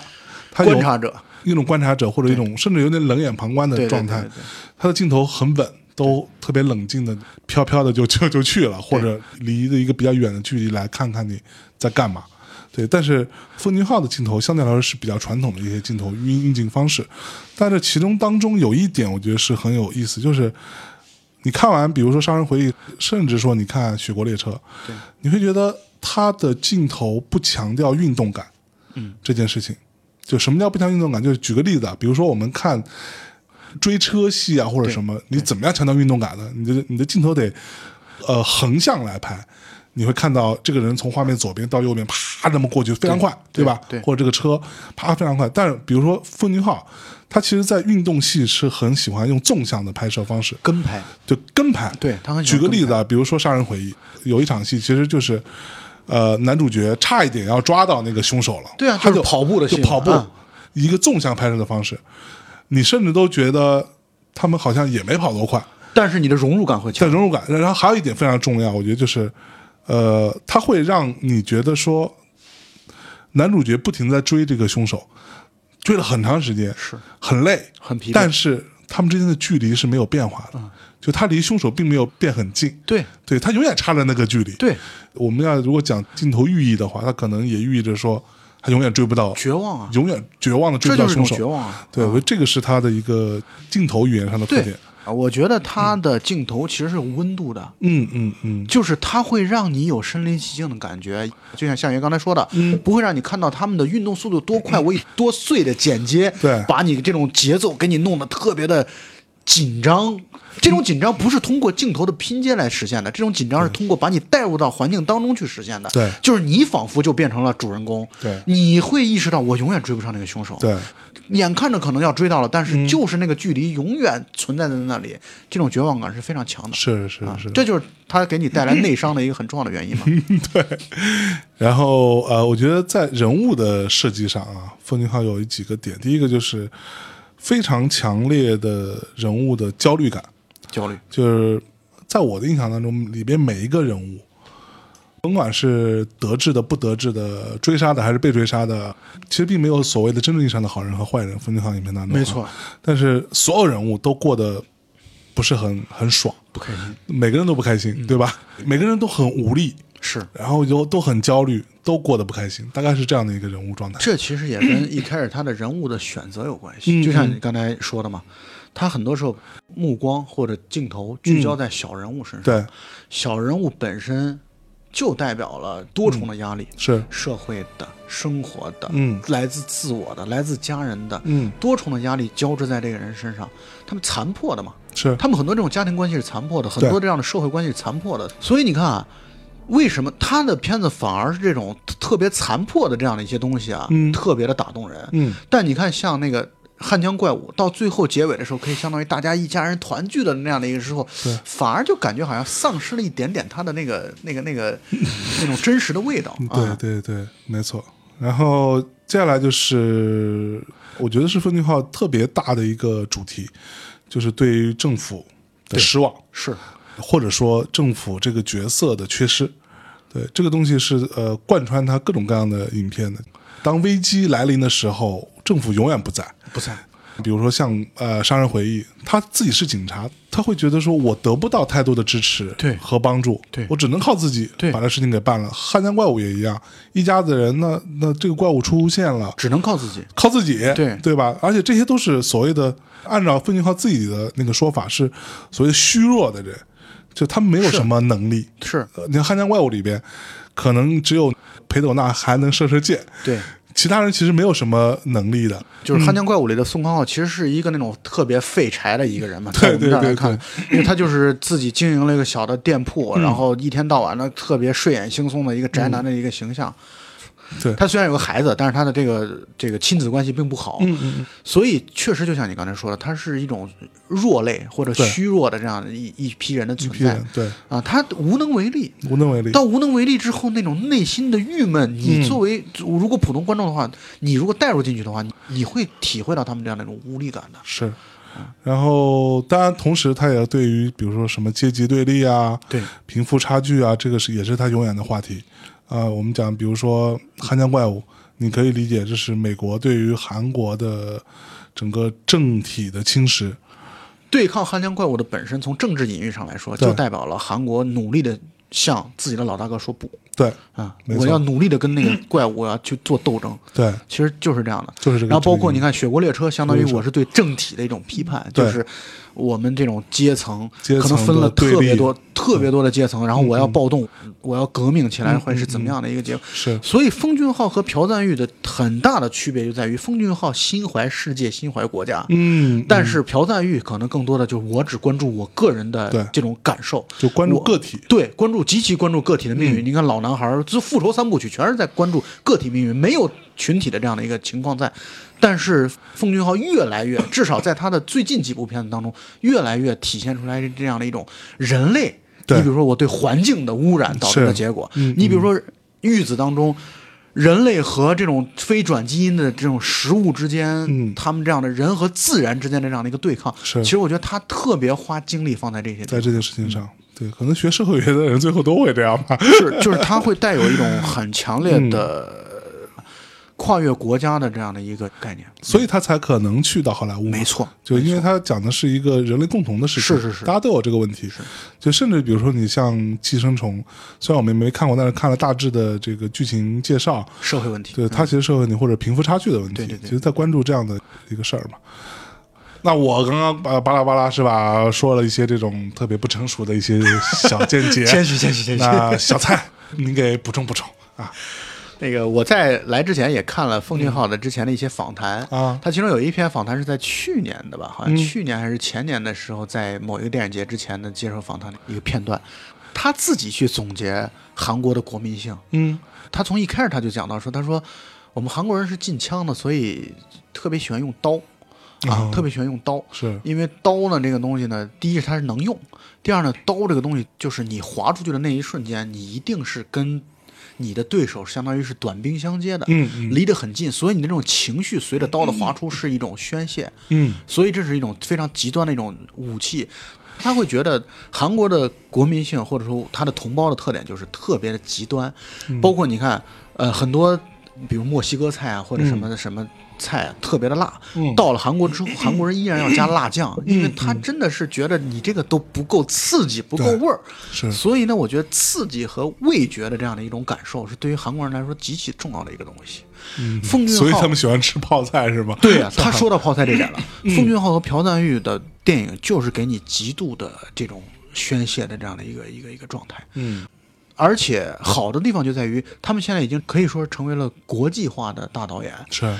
他有观察者，一种观察者或者一种甚至有点冷眼旁观的状态对对对，他的镜头很稳，都特别冷静的飘飘的就就就去了，或者离的一个比较远的距离来看看你在干嘛。对，但是风景号的镜头相对来说是比较传统的一些镜头运运镜方式，但是其中当中有一点我觉得是很有意思，就是你看完比如说《杀人回忆》，甚至说你看《雪国列车》，对，你会觉得它的镜头不强调运动感，嗯，这件事情，就什么叫不强运动感？就是举个例子啊，比如说我们看追车戏啊或者什么，你怎么样强调运动感呢？你的你的镜头得呃横向来拍。你会看到这个人从画面左边到右边，啪那么过去，非常快，对吧？对或者这个车啪非常快。但是比如说奉俊昊，他其实在运动戏是很喜欢用纵向的拍摄方式，跟拍，就跟拍。对他很喜举个例子啊，比如说《杀人回忆》，有一场戏其实就是，呃，男主角差一点要抓到那个凶手了，对啊他就就是跑步的戏就跑步啊，一个纵向拍摄的方式，你甚至都觉得他们好像也没跑多快，但是你的融入感会强。在融入感。然后还有一点非常重要，我觉得就是，呃，它会让你觉得说，男主角不停在追这个凶手，追了很长时间，是很累，很疲惫但是他们之间的距离是没有变化的，就他离凶手并没有变很近，对对他永远差着那个距离。对，我们要如果讲镜头寓意的话，他可能也寓意着说，他永远追不到，绝望啊，永远绝望的追不到凶手。绝望啊。对，我觉得这个是他的一个镜头语言上的特点。啊，我觉得他的镜头其实是有温度的。嗯嗯嗯，就是它会让你有身临其境的感觉，就像向爷刚才说的，嗯。不会让你看到他们的运动速度多快，我以多碎的剪接，对。把你这种节奏给你弄得特别的紧张。这种紧张不是通过镜头的拼接来实现的，这种紧张是通过把你带入到环境当中去实现的。对。就是你仿佛就变成了主人公，对。你会意识到我永远追不上那个凶手，对，眼看着可能要追到了，但嗯是就是那个距离永远存在在那里，这种绝望感是非常强的。是是是，这就是他给你带来内伤的一个很重要的原因嘛。对然后呃，我觉得在人物的设计上啊，奉俊昊有几个点，第一个就是非常强烈的人物的焦虑感，焦虑，就是在我的印象当中，里边每一个人物，甭管是得志的、不得志的、追杀的还是被追杀的，其实并没有所谓的真正意义上的好人和坏人。奉俊昊影片当中，没错，但是所有人物都过得不是很很爽，不开心。每个人都不开心，对吧？每个人都很无力，是。然后就都很焦虑，都过得不开心，大概是这样的一个人物状态。这其实也跟一开始他的人物的选择有关嗯系，就像你刚才说的嘛，他很多时候目光或者镜头聚焦在小人物身上，对，小人物本身就代表了多重的压力，是，社会的、生活的，嗯来自自我的、来自家人的，嗯，多重的压力交织在这个人身上，他们残破的嘛，是，他们很多这种家庭关系是残破的，很多这样的社会关系是残破的。所以你看啊，为什么他的片子反而是这种特特别残破的这样的一些东西啊，嗯特别的打动人。嗯，但你看像那个。汉江怪物到最后结尾的时候，可以相当于大家一家人团聚的那样的一个时候对，反而就感觉好像丧失了一点点他的那个、那个、那个 那种真实的味道对啊。对对，没错。然后接下来就是，我觉得是奉俊昊特别大的一个主题，就是对于政府的失望，是或者说政府这个角色的缺失。对这个东西是呃贯穿他各种各样的影片的。当危机来临的时候，政府永远不在。不在比如说像呃《杀人回忆》，他自己是警察，他会觉得说我得不到太多的支持对和帮助，对我只能靠自己把这事情给办了。汉江怪物也一样，一家子人呢那这个怪物出现了，只能靠自己。靠自己，对对吧？而且这些都是所谓的，按照奉俊昊自己的那个说法是所谓虚弱的人，就他们没有什么能力。是呃你看《汉江怪物》里边，可能只有裴斗娜还能射射箭，对，其他人其实没有什么能力的。就是《汉江怪物》里的宋康昊，其实是一个那种特别废柴的一个人嘛。对对对看，因为他就是自己经营了一个小的店铺，然后一天到晚的特别睡眼惺忪的一个宅男的一个形象。对。他虽然有个孩子，但是他的这个这个亲子关系并不好，嗯嗯，所以确实就像你刚才说的，他是一种弱类或者虚弱的这样的一一批人的存在。对。啊，他无能为力。无能为力。到无能为力之后，那种内心的郁闷，你作为、如果普通观众的话，你如果带入进去的话，你你会体会到他们这样的一种无力感的。是，然后当然同时他也对于比如说什么阶级对立啊、对，贫富差距啊，这个是也是他永远的话题。啊、我们讲，比如说《汉江怪物》，你可以理解这是美国对于韩国的整个政体的侵蚀。对抗汉江怪物的本身，从政治隐喻上来说，就代表了韩国努力的向自己的老大哥说不对啊，我要努力的跟那个怪物我要去做斗争。对，其实就是这样的。就是这个。然后包括你看《雪国列车》，相当于我是对政体的一种批判，对就是我们这种阶层可能分了特别多、特别多的阶层，然后我要嗯暴动，我要革命起来，嗯会是怎么样的一个结果？是所以，封俊浩和朴赞玉的很大的区别就在于，封俊浩心怀世界，心怀国家，嗯，但是朴赞玉可能更多的就是我只关注我个人的这种感受，就关注个体。对，关注极其关注个体的命嗯运。你看老男孩复仇三部曲全是在关注个体命运，没有群体的这样的一个情况在。但是奉俊昊越来越，至少在他的最近几部片子当中，越来越体现出来这样的一种人类。你比如说我对环境的污染导致的结果，嗯你比如说《玉子》当中。人类和这种非转基因的这种食物之间，嗯。他们这样的人和自然之间的这样的一个对抗，是。其实我觉得他特别花精力放在这些在这件事情上，对，可能学社会学的人最后都会这样吧。是，就是他会带有一种很强烈 嗯。的跨越国家的这样的一个概念。所以他才可能去到好莱坞。没错，就因为他讲的是一个人类共同的事情，是是是大家都有这个问题。就甚至比如说你像《寄生虫》，虽然我们没看过，但是看了大致的这个剧情介绍，社会问题。对它其实社会问题或者贫富差距的问题，对对对其实在关注这样的一个事儿嘛。那我刚刚巴巴拉巴拉是吧，说了一些这种特别不成熟的一些小见解，谦虚谦虚谦虚。那小蔡，您给补充补充啊那个我在来之前也看了奉俊昊的之前的一些访谈啊。他其中有一篇访谈是在去年的吧，好像嗯。去年还是前年的时候，在某一个电影节之前的接受访谈的一个片段，他自己去总结韩国的国民性。嗯。他从一开始他就讲到说，他说我们韩国人是禁枪的，所以特别喜欢用刀。啊，哦特别喜欢用刀。是。因为刀呢这个东西呢，第一是它是能用，第二呢，刀这个东西就是你划出去的那一瞬间，你一定是跟你的对手相当于是短兵相接的，嗯嗯。离得很近，所以你这种情绪随着刀的划出是一种宣泄，嗯。所以这是一种非常极端的一种武器。他会觉得韩国的国民性或者说他的同胞的特点就是特别的极端，嗯。包括你看，呃，很多比如墨西哥菜啊或者什么的什么菜啊，特别的辣。嗯到了韩国之后，韩国人依然要加辣酱，因为他真的是觉得你这个都不够刺激，不够味儿。是所以呢，我觉得刺激和味觉的这样的一种感受，是对于韩国人来说极其重要的一个东西。嗯，奉俊昊所以他们喜欢吃泡菜是吗？对呀、他说到泡菜这点了。嗯奉俊昊和朴赞玉的电影就是给你极度的这种宣泄的这样的一个一个一个状态，嗯而且好的地方就在于他们现在已经可以说成为了国际化的大导演。是。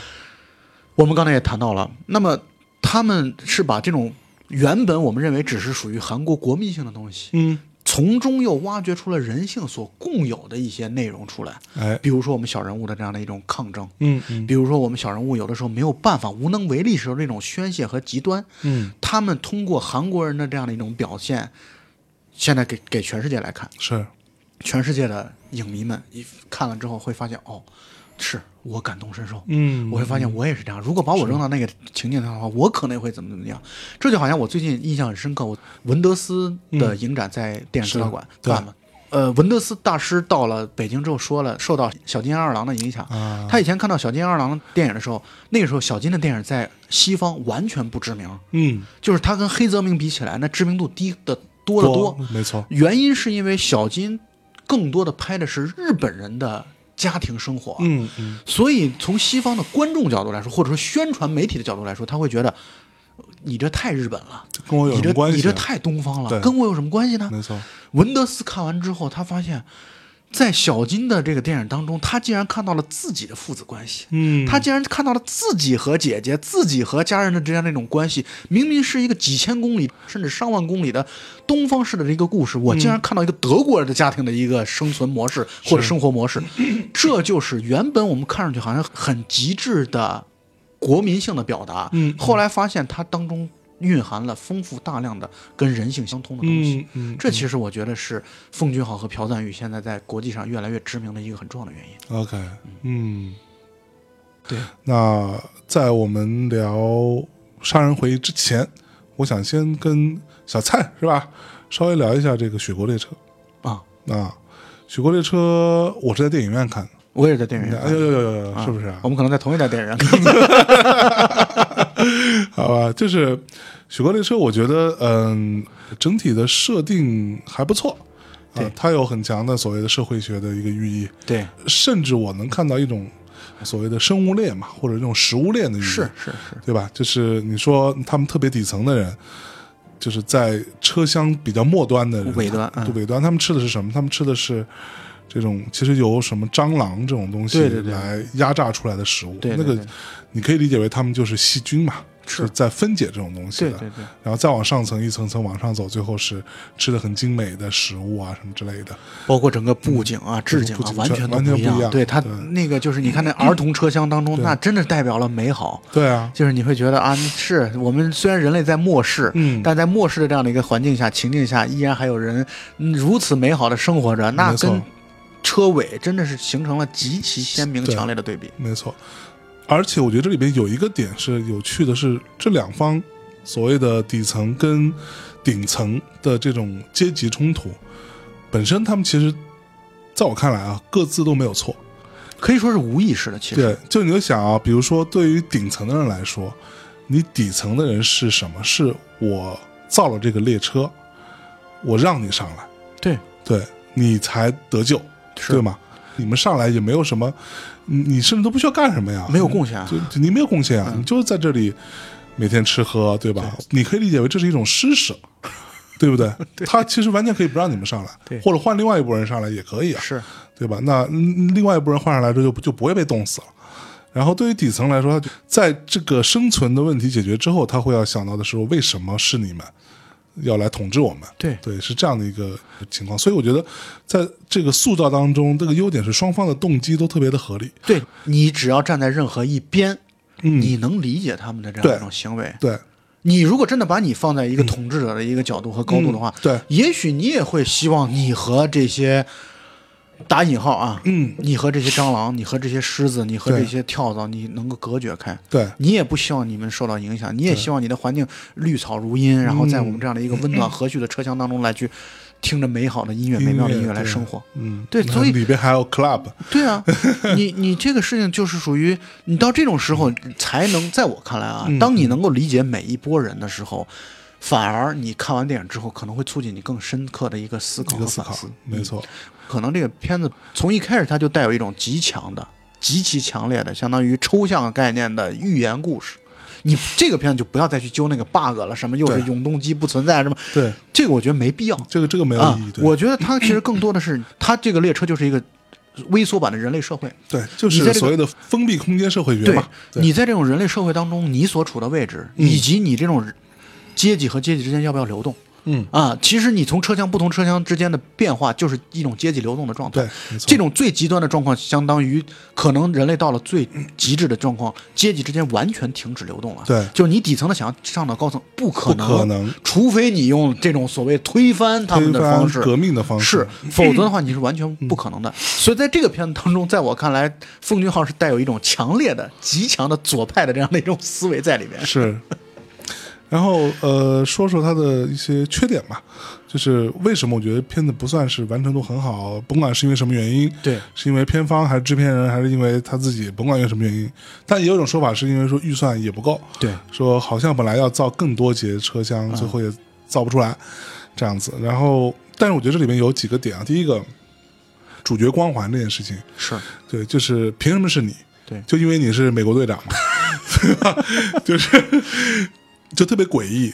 我们刚才也谈到了，那么他们是把这种原本我们认为只是属于韩国国民性的东西，嗯。从中又挖掘出了人性所共有的一些内容出来，哎。比如说我们小人物的这样的一种抗争，嗯嗯。比如说我们小人物有的时候没有办法、无能为力时候那种宣泄和极端，嗯。他们通过韩国人的这样的一种表现，现在给给全世界来看，是全世界的影迷们一看了之后会发现，哦，是我感同身受，嗯我会发现我也是这样。如果把我扔到那个情境上的话，我可能会怎么怎么样。这就好像我最近印象很深刻，我文德斯的影展在电影资料馆是对看嘛。呃，文德斯大师到了北京之后说了，受到小金二郎的影响。啊他以前看到小金二郎电影的时候，那个时候小金的电影在西方完全不知名，嗯就是他跟黑泽明比起来，那知名度低的多得多。没错原因是因为小金更多的拍的是日本人的家庭生活，嗯嗯所以从西方的观众角度来说，或者说宣传媒体的角度来说，他会觉得呃你这太日本了，跟我有关系？你这太东方了，跟我有什么关系呢？没错文德斯看完之后，他发现，在小金的这个电影当中，他竟然看到了自己的父子关系。嗯。他竟然看到了自己和姐姐、自己和家人的之间那种关系，明明是一个几千公里甚至上万公里的东方式的这个故事，我竟然看到一个德国人的家庭的一个生存模式或者生活模式，这就是原本我们看上去好像很极致的国民性的表达，嗯。后来发现它当中蕴含了丰富大量的跟人性相通的东西。嗯嗯这其实我觉得是奉俊昊和朴赞玉现在在国际上越来越知名的一个很重要的原因。OK 嗯对，那在我们聊《杀人回忆》之前，我想先跟小蔡是吧，稍微聊一下这个《雪国列车啊，》啊，《雪国列车》我是在电影院看的，我也是在电影院。哎呦呦呦呦呦，是不是啊我？们可能在同一家电影院看。好吧，就是《雪国列车》，我觉得嗯，整体的设定还不错啊它有很强的所谓的社会学的一个寓意，对，甚至我能看到一种所谓的生物链嘛，或者这种食物链的寓意，是是是，对吧？就是你说他们特别底层的人，就是在车厢比较末端的人，尾端尾端，他们吃的是什么？他们吃的是这种其实由什么蟑螂这种东西对对对来压榨出来的食物，那个对对对你可以理解为他们就是细菌嘛，是在分解这种东西的。对对对。然后再往上层一层层往上走，最后是吃的很精美的食物啊什么之类的。包括整个布景啊、置景啊，景完全都完全一样。不一样对它那个就是你看那 儿童车厢当中，那真的代表了美好。对啊，就是你会觉得啊，是我们虽然人类在末世，嗯但在末世的这样的一个环境下、情境下，依然还有人嗯如此美好的生活着，那跟车尾真的是形成了极其鲜明、强烈的对比。没错。而且我觉得这里边有一个点是有趣的是，这两方所谓的底层跟顶层的这种阶级冲突，本身他们其实在我看来啊，各自都没有错。可以说是无意识的，其实对，就你就想啊，比如说对于顶层的人来说，你底层的人是什么？是我造了这个列车，我让你上来，对对你才得救，是对吗？你们上来也没有什么，你你甚至都不需要干什么呀，没有贡献啊就就你没有贡献啊，你就在这里每天吃喝，对吧？你可以理解为这是一种施舍，对不 对？他其实完全可以不让你们上来，或者换另外一拨人上来也可以啊，是对吧？那嗯另外一拨人换上来之后就不就不会被冻死了。然后对于底层来说，在这个生存的问题解决之后，他会要想到的是，为什么是你们要来统治我们？对对，是这样的一个情况。所以我觉得，在这个塑造当中，这个优点是双方的动机都特别的合理。对你只要站在任何一边，嗯你能理解他们的这样一种行为。对你如果真的把你放在一个统治者的一个角度和高度的话，嗯对也许你也会希望你和这些打引号啊，嗯，你和这些蟑螂，你和这些狮子，你和这些跳蚤，你能够隔绝开。对。你也不希望你们受到影响，你也希望你的环境绿草如茵，然后在嗯。我们这样的一个温暖和煦的车厢当中来去听着美好的音乐、美妙的音乐来生活。嗯，对所以里边还有 club，对啊，你你这个事情就是属于你到这种时候才能，在我看来啊，嗯。当你能够理解每一波人的时候，反而你看完电影之后可能会促进你更深刻的一个思考和反思。，没错，可能这个片子从一开始它就带有一种极强的、极其强烈的，相当于抽象概念的寓言故事。你这个片子就不要再去揪那个 bug 了，什么又是永动机不存在什么，对，这个我觉得没必要。这个这个没有啊意义，，对，我觉得它其实更多的是，它这个列车就是一个微缩版的人类社会。对，就是所谓的封闭空间社会学对嘛，对你在这种人类社会当中，你所处的位置，嗯以及你这种阶级和阶级之间要不要流动嗯，啊？其实你从车厢不同车厢之间的变化，就是一种阶级流动的状态。这种最极端的状况，相当于可能人类到了最极致的状况，阶级之间完全停止流动了。对就是你底层的想要上到高层，不可不能，可能除非你用这种所谓推翻他们的方式，革命的方式是，否则的话你是完全不可能的。所以在这个片子当中，在我看来，奉俊昊是带有一种强烈的、极强的左派的这样的一种思维在里面。是。然后呃，说说它的一些缺点吧，就是为什么我觉得片子不算是完成度很好，甭管是因为什么原因，对，是因为片方还是制片人，还是因为他自己，甭管因为什么原因，但也有一种说法是因为说预算也不够，对，说好像本来要造更多节车厢，最后也造不出来，这样子。然后，但是我觉得这里面有几个点啊，第一个，主角光环这件事情，是。对，就是凭什么是你？对。就因为你是美国队长嘛，对吧？就是就特别诡异。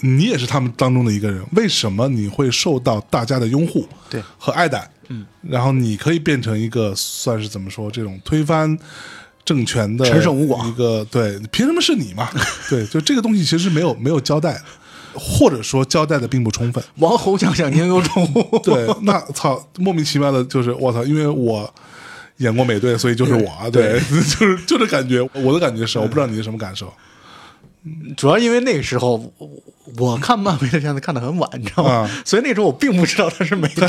你也是他们当中的一个人，为什么你会受到大家的拥护对和爱戴？嗯，然后你可以变成一个算是怎么说这种推翻政权的陈胜吴广一个对，凭什么是你嘛？对，就这个东西其实没有没有交代，或者说交代的并不充分。王侯将相宁有种乎？对，那操，莫名其妙的就是我操，因为我演过美队，所以就是我啊，对，就是就这感觉，我的感觉是，我不知道你是什么感受主要因为那个时候我我看漫威的片子看得很晚，你知道吗？啊所以那时候我并不知道他是美队。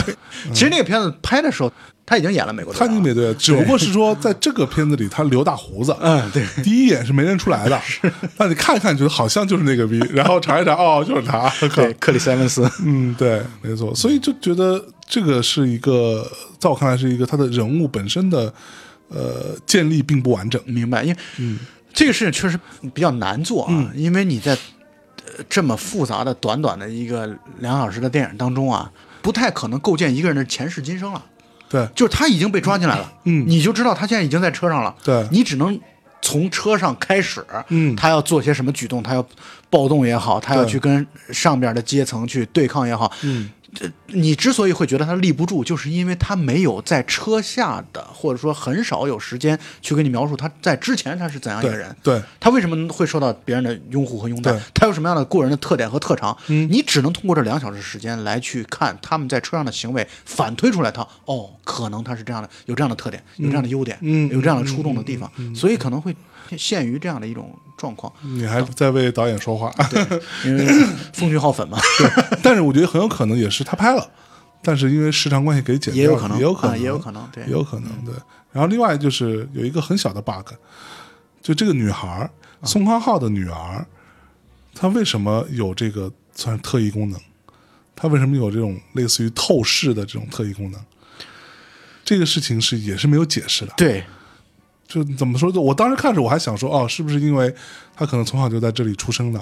其实那个片子拍的时候，他已经演了美国队。他已经美队了，只不过是说在这个片子里他留大胡子，嗯，对，第一眼是没认出来的，那你看一看觉得好像就是那个逼，然后查一查，哦，就是他，对，克里斯埃文斯。嗯，对，没错，所以就觉得这个是一个，在我看来是一个他的人物本身的呃建立并不完整，明白，因为这个事情确实比较难做啊，因为你在呃这么复杂的短短的一个两小时的电影当中啊，不太可能构建一个人的前世今生了。对，就是他已经被抓进来了，嗯。你就知道他现在已经在车上了，对。你只能从车上开始，嗯。他要做些什么举动，他要暴动也好，他要去跟上边的阶层去对抗也好，嗯，你之所以会觉得他立不住，就是因为他没有在车下的，或者说很少有时间去给你描述他在之前他是怎样一个人。对，他为什么会受到别人的拥护和拥戴？他有什么样的过人的特点和特长？嗯你只能通过这两小时时间来去看他们在车上的行为，反推出来他哦，可能他是这样的，有这样的特点，有这样的优点，嗯有这样的出众的地方，所以可能会限于这样的一种状况。你还在为导演说话，因为奉俊昊粉嘛，但是我觉得很有可能也是他拍了，但是因为时长关系给剪掉了，也有可能，也有可能，啊也有可能，对，也有可能，对。然后另外就是有一个很小的 bug，就这个女孩宋康昊的女儿，她为什么有这个算是特异功能？她为什么有这种类似于透视的这种特异功能？这个事情是也是没有解释的。对，就怎么说？我当时看着我还想说，哦，是不是因为他可能从小就在这里出生的？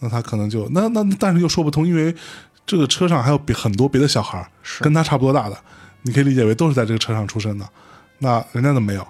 那他可能就那那，但是又说不通，因为这个车上还有别很多别的小孩是跟他差不多大的，你可以理解为都是在这个车上出生的。那人家怎么没有？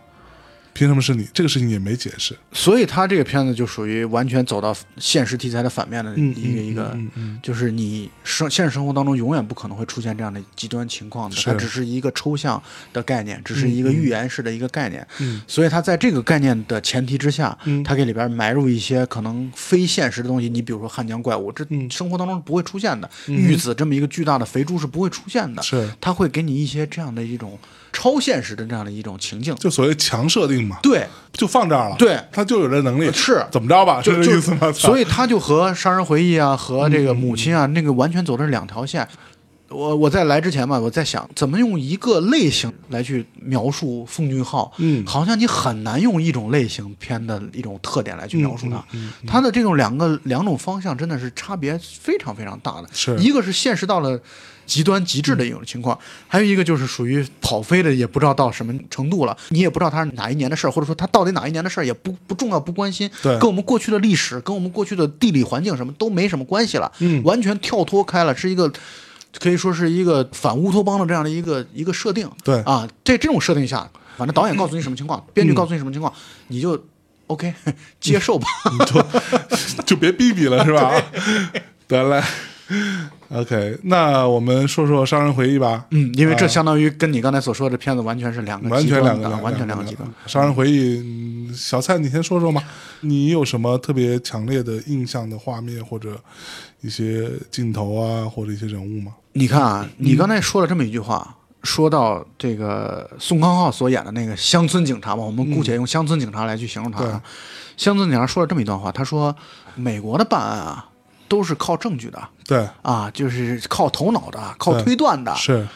凭什么是你？这个事情也没解释。所以他这个片子就属于完全走到现实题材的反面的一嗯个一个，嗯嗯就是你生现实生活当中永远不可能会出现这样的极端情况的，是它只是一个抽象的概念，只是一个预言式的一个概念。嗯所以他在这个概念的前提之下，嗯它给里边埋入一些可能非现实的东西。你比如说汉江怪物，这嗯生活当中是不会出现的。玉子这么一个巨大的肥猪是不会出现的，是他会给你一些这样的一种超现实的这样的一种情境。就所谓强设定嘛，对，就放这儿了。对他就有这能力，是怎么着吧？就这意思吗？所以以他就和《杀人回忆》啊，和这个母亲啊，那个完全走的是两条线。我我在来之前吧，我在想怎么用一个类型来去描述奉俊昊，嗯好像你很难用一种类型片的一种特点来去描述它。嗯嗯它的这种两个两种方向真的是差别非常非常大的，是一个是现实到了极端极致的一种情况，还有一个就是属于跑飞的，也不知道到什么程度了，你也不知道它是哪一年的事儿，或者说它到底哪一年的事儿也不不重要不关心，对跟我们过去的历史，跟我们过去的地理环境什么都没什么关系了，嗯完全跳脱开了，是一个。可以说是一个反乌托邦的这样的一个一个设定，对啊，在这种设定下，反正导演告诉你什么情况，编剧告诉你什么情况，你就 OK 接受吧。就 就别逼逼了，是吧？得嘞，OK，那我们说说《杀人回忆》吧。嗯，因为这相当于跟你刚才所说的片子完全是两个完极全两个，端完全两个极端。。杀人回忆，嗯小蔡，你先说说嘛。你有什么特别强烈的印象的画面，或者一些镜头啊，或者一些人物吗？你看啊，你刚才说了这么一句话，说到这个宋康昊所演的那个乡村警察嘛，我们姑且用乡村警察来去形容他。乡村警察说了这么一段话，他说：“美国的办案啊，都是靠证据的对，啊，就是靠头脑的，靠推断的。是，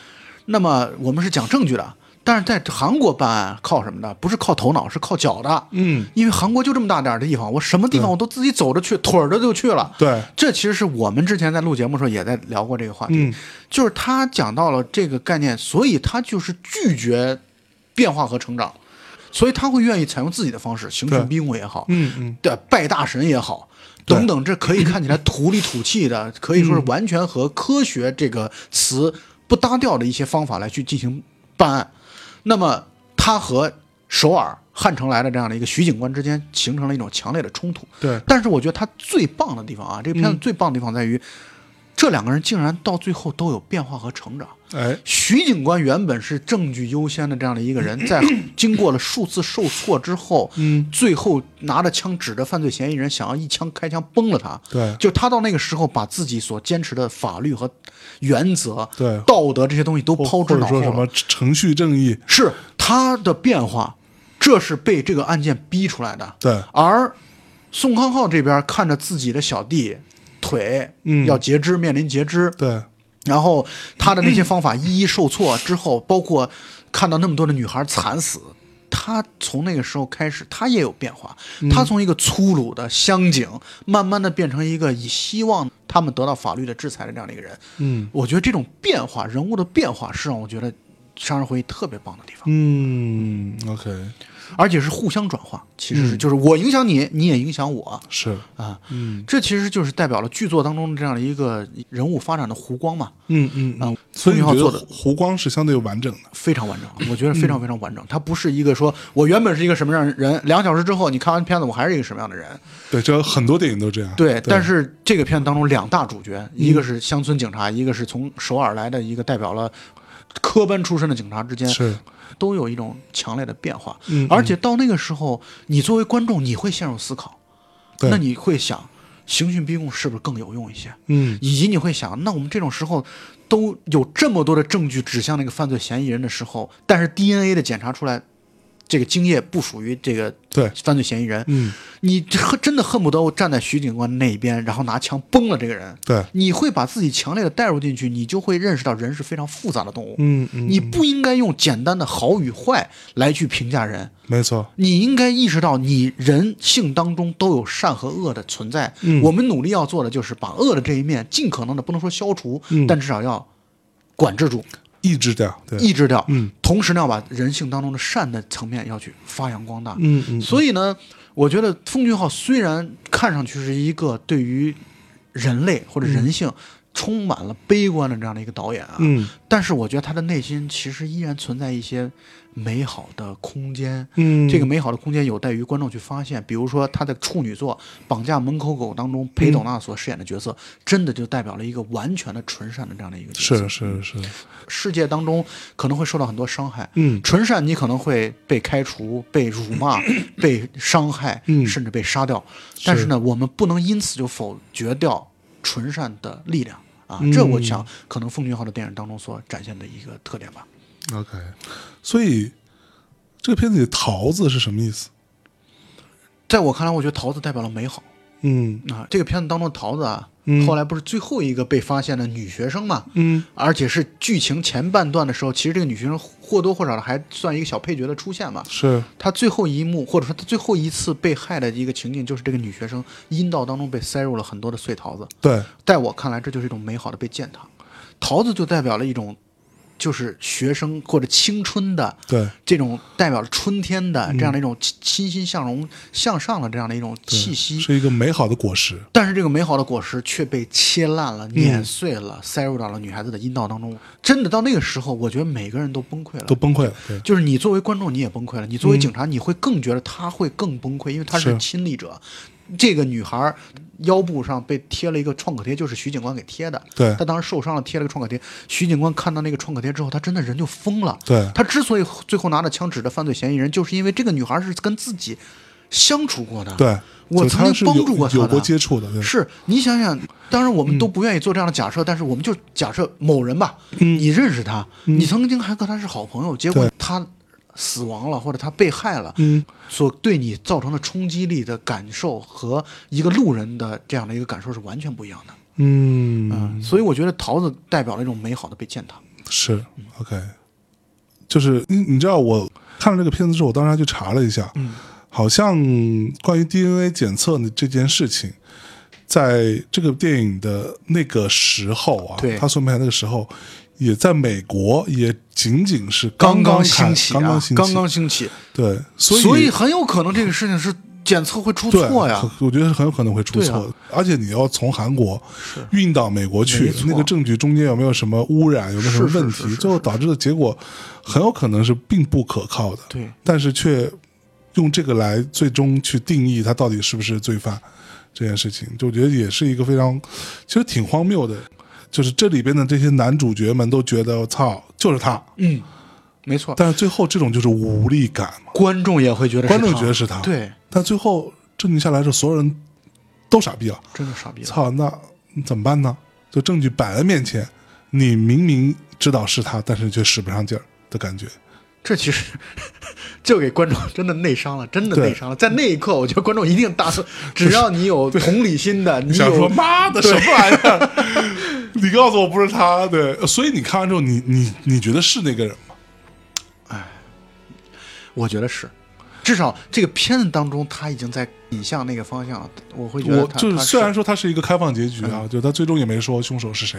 那么我们是讲证据的，但是在韩国办案靠什么的？不是靠头脑，是靠脚的。嗯，因为韩国就这么大点儿的地方，我什么地方我都自己走着去，腿儿着就去了。对，这其实是我们之前在录节目的时候也在聊过这个话题，嗯。就是他讲到了这个概念，所以他就是拒绝变化和成长，所以他会愿意采用自己的方式，刑对。讯逼供也好，嗯嗯，对，拜大神也好，等等，这可以看起来土里土气的，可以说是完全和科学这个词不搭调的一些方法来去进行办案。那么，他和首尔汉城来的这样的一个徐警官之间形成了一种强烈的冲突。对，但是我觉得他最棒的地方啊，这个片子嗯最棒的地方在于，这两个人竟然到最后都有变化和成长。哎，徐警官原本是证据优先的这样的一个人，在 经过了数次受挫之后，嗯，最后拿着枪指着犯罪嫌疑人，想要一枪开枪崩了他。对，就他到那个时候，把自己所坚持的法律和原则、对。道德这些东西都抛之脑后说什么程序正义，是他的变化，这是被这个案件逼出来的。对，而宋康昊这边看着自己的小弟腿嗯。要截肢，面临截肢，对，然后他的那些方法一一受挫之后，包括看到那么多的女孩惨死，他从那个时候开始，他也有变化。他从一个粗鲁的乡警，慢慢的变成一个以希望他们得到法律的制裁的这样的一个人。嗯，我觉得这种变化，人物的变化，是让我觉得杀人回忆特别棒的地方，嗯，OK，而且是互相转化，其实是、就是我影响你，你也影响我。是，啊，嗯。这其实就是代表了剧作当中这样的一个人物发展的弧光嘛，嗯嗯啊嗯，，所以浩做的。得湖光是相对完整的，非常完整，我觉得非常非常完整。它不是一个说我原本是一个什么样的人，两小时之后你看完片子我还是一个什么样的人。对，这很多电影都这样，对，但是这个片子当中两大主角，一个是乡村警察，一个是从首尔来的一个代表了科班出身的警察之间，是，都有一种强烈的变化。嗯，而且到那个时候，你作为观众，你会陷入思考，那你会想，刑讯逼供是不是更有用一些？嗯。以及你会想，那我们这种时候都有这么多的证据指向那个犯罪嫌疑人的时候，但是 DNA 的检查出来，这个精液不属于这个对，犯罪嫌疑人，嗯。你恨真的恨不得我站在徐警官那一边，然后拿枪崩了这个人。对，你会把自己强烈的带入进去，你就会认识到人是非常复杂的动物。嗯嗯，你不应该用简单的好与坏来去评价人，没错，你应该意识到你人性当中都有善和恶的存在。嗯。我们努力要做的就是把恶的这一面尽可能的不能说消除，嗯。但至少要管制住、抑制掉，对，抑制掉。嗯。同时呢，要把人性当中的善的层面要去发扬光大。嗯嗯，所以呢，我觉得奉俊昊虽然看上去是一个对于人类或者人性充满了悲观的这样的一个导演啊，嗯。但是我觉得他的内心其实依然存在一些美好的空间。嗯，这个美好的空间有待于观众去发现。比如说他的处女作《绑架门口狗》当中，裴斗娜所饰演的角色，真的就代表了一个完全的纯善的这样的一个角色。是是是，世界当中可能会受到很多伤害，嗯纯善你可能会被开除、被辱骂、被伤害，嗯甚至被杀掉。但是呢，我们不能因此就否决掉纯善的力量啊！嗯这我想可能奉俊昊的电影当中所展现的一个特点吧。OK，所以这个片子里桃子是什么意思？在我看来，我觉得桃子代表了美好嗯啊。这个片子当中的桃子啊，嗯后来不是最后一个被发现的女学生嘛？嗯而且是剧情前半段的时候，其实这个女学生或多或少的还算一个小配角的出现嘛。是她最后一幕，或者说她最后一次被害的一个情景，就是这个女学生阴道当中被塞入了很多的碎桃子。对，在我看来，这就是一种美好的被践踏。桃子就代表了一种，就是学生或者青春的对这种代表了春天嗯的这样的一种欣欣欣向荣、向上的这样的一种气息。是一个美好的果实。但是这个美好的果实却被切烂嗯了、碾碎了，塞入到了女孩子的阴道当中。真的到那个时候，我觉得每个人都崩溃了都。崩溃了，对，就是你作为观众，你也崩溃了；你作为警察，你会更觉得他会更崩溃，因为他是是亲历者。这个女孩腰部上被贴了一个创可贴，就是徐警官给贴的。对她当时受伤了，贴了个创可贴。徐警官看到那个创可贴之后，他真的人就疯了。对他之所以最后拿着枪指着犯罪嫌疑人，就是因为这个女孩是跟自己相处过的。对，我曾经帮助过他有过的接触的，对，是你想想，当然我们嗯都不愿意做这样的假设，但是我们就假设某人吧，嗯你认识他，你曾经还和他是好朋友，结果他死亡了或者他被害了，嗯。所对你造成的冲击力的感受和一个路人的这样的一个感受是完全不一样的。嗯。嗯，所以我觉得桃子代表了一种美好的被践踏。是 OK，就是你你知道我看了这个片子之后，我当时还去查了一下，嗯，好像关于 DNA 检测的这件事情，在这个电影的那个时候啊，对。他所拍那个时候，也在美国也仅仅是刚刚兴起、啊，刚刚兴起，刚刚兴起，对，所以所以很有可能这个事情是检测会出错呀。我觉得很有可能会出错，而且你要从韩国运到美国去那个证据中间有没有什么污染，有没有什么问题，最后导致的结果很有可能是并不可靠的。对，但是却用这个来最终去定义他到底是不是罪犯这件事情，就我觉得也是一个非常其实挺荒谬的。就是这里边的这些男主角们都觉得我操就是他，嗯，没错，但是最后这种就是无力感嘛。观众也会觉得观众觉得是他对，但最后证据下来之后，所有人都傻逼了。真的傻逼了。操，那怎么办呢？就证据摆在面前，你明明知道是他，但是却使不上劲儿的感觉。这其实 就给观众真的内伤了，真的内伤了。在那一刻，我觉得观众一定大错。只要你有同理心的，你想说有妈的什么玩意儿？你告诉我不是他，对，所以你看完之后，你你你觉得是那个人吗？哎我觉得是，至少这个片子当中，他已经在引向那个方向了。我会觉得，我就是虽然说他是一个开放结局啊，就他最终也没说凶手是谁，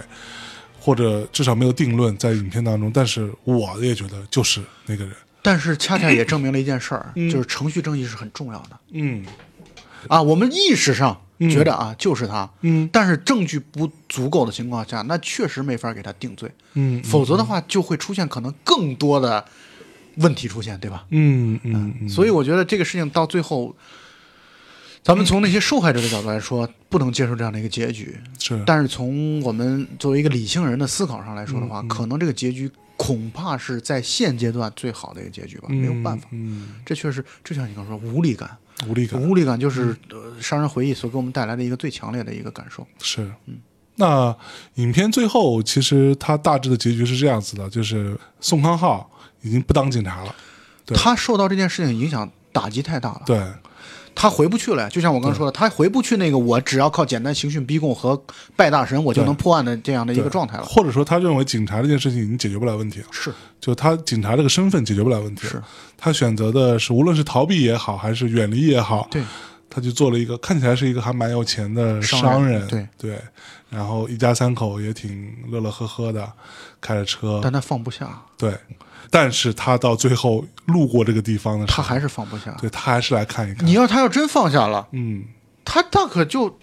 或者至少没有定论在影片当中，但是我也觉得就是那个人。但是恰恰也证明了一件事儿，就是程序正义是很重要的。嗯。啊。我们意识上觉得啊就是他，嗯。但是证据不足够的情况下，那确实没法给他定罪，嗯否则的话就会出现可能更多的问题出现，对吧？嗯嗯嗯，所以我觉得这个事情到最后，咱们从那些受害者的角度来说，不能接受这样的一个结局。是但是从我们作为一个理性人的思考上来说的嗯话，可能这个结局恐怕是在现阶段最好的一个结局吧，没有办法。嗯，这确实，就像你刚说，无力感，无力感无力感就是呃杀人回忆所给我们带来的一个最强烈的一个感受。是。嗯那影片最后其实它大致的结局是这样子的，就是宋康昊已经不当警察了，对他受到这件事情影响打击太大了，对，他回不去了。就像我刚刚说的，他回不去那个我只要靠简单刑讯逼供和拜大神我就能破案的这样的一个状态了。或者说他认为警察这件事情已经解决不了问题了，是。就他警察这个身份解决不了问题了，是，他选择的是无论是逃避也好，还是远离也好，对，他就做了一个看起来是一个还蛮有钱的商商人对。对，然后一家三口也挺乐乐呵呵的，开着车，但他放不下，对，但是他到最后路过这个地方的时候，他还是放不下。对他还是来看一看，你要他要真放下了，嗯，他大可就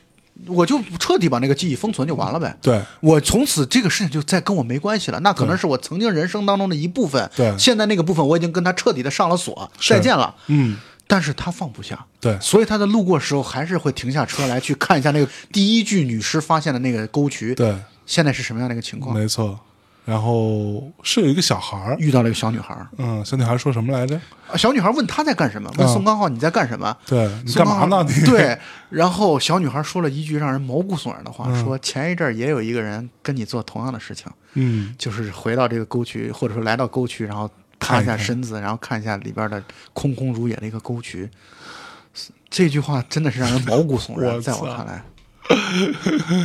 我就彻底把那个记忆封存就完了呗。对我从此这个事情就再跟我没关系了，那可能是我曾经人生当中的一部分。对现在那个部分我已经跟他彻底的上了锁，再见了。嗯，但是他放不下，对所以他在路过时候还是会停下车来去看一下那个第一具女尸发现的那个沟渠，对，现在是什么样的一个情况？没错。然后是有一个小孩儿，遇到了一个小女孩儿，嗯，小女孩说什么来着？啊小女孩问他在干什么，问啊宋刚浩你在干什么？对你干嘛呢？你。对，然后小女孩说了一句让人毛骨悚然的话，嗯。说前一阵儿也有一个人跟你做同样的事情，嗯，就是回到这个沟渠，或者说来到沟渠，然后趴一下身子，然后看一下里边的空空如也的一个沟渠。这句话真的是让人毛骨悚然，我在我操看来，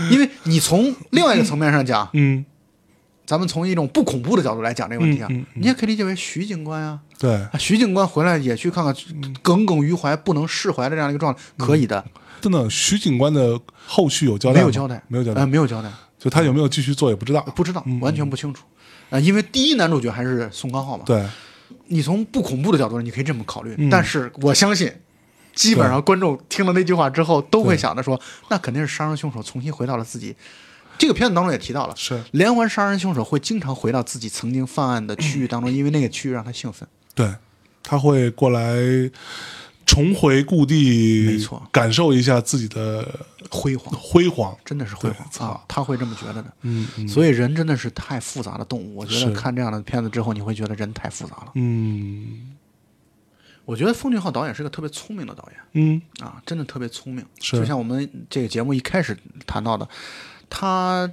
因为你从另外一个层面上讲，嗯，咱们从一种不恐怖的角度来讲这个问题啊，你也可以理解为徐警官啊、对，啊，徐警官回来也去看看耿耿于怀、不能释怀的这样一个状态，可以的，真的，徐警官的后续有交代？没有交代，呃，没有交代，没有交代，就他有没有继续做也不知道。不知道，完全不清楚。啊、因为第一男主角还是宋康昊嘛，对，你从不恐怖的角度，你可以这么考虑，嗯。但是我相信，基本上观众听了那句话之后，都会想着说，那肯定是杀人凶手重新回到了自己。这个片子当中也提到了，是连环杀人凶手会经常回到自己曾经犯案的区域当中，因为那个区域让他兴奋。对，他会过来重回故地，没错感受一下自己的辉煌，辉煌。真的是辉煌操啊！他会这么觉得的。嗯嗯所以人真的是太复杂的动物。我觉得看这样的片子之后，你会觉得人太复杂了。嗯我觉得奉俊昊导演是个特别聪明的导演。嗯，啊，真的特别聪明。是就像我们这个节目一开始谈到的，他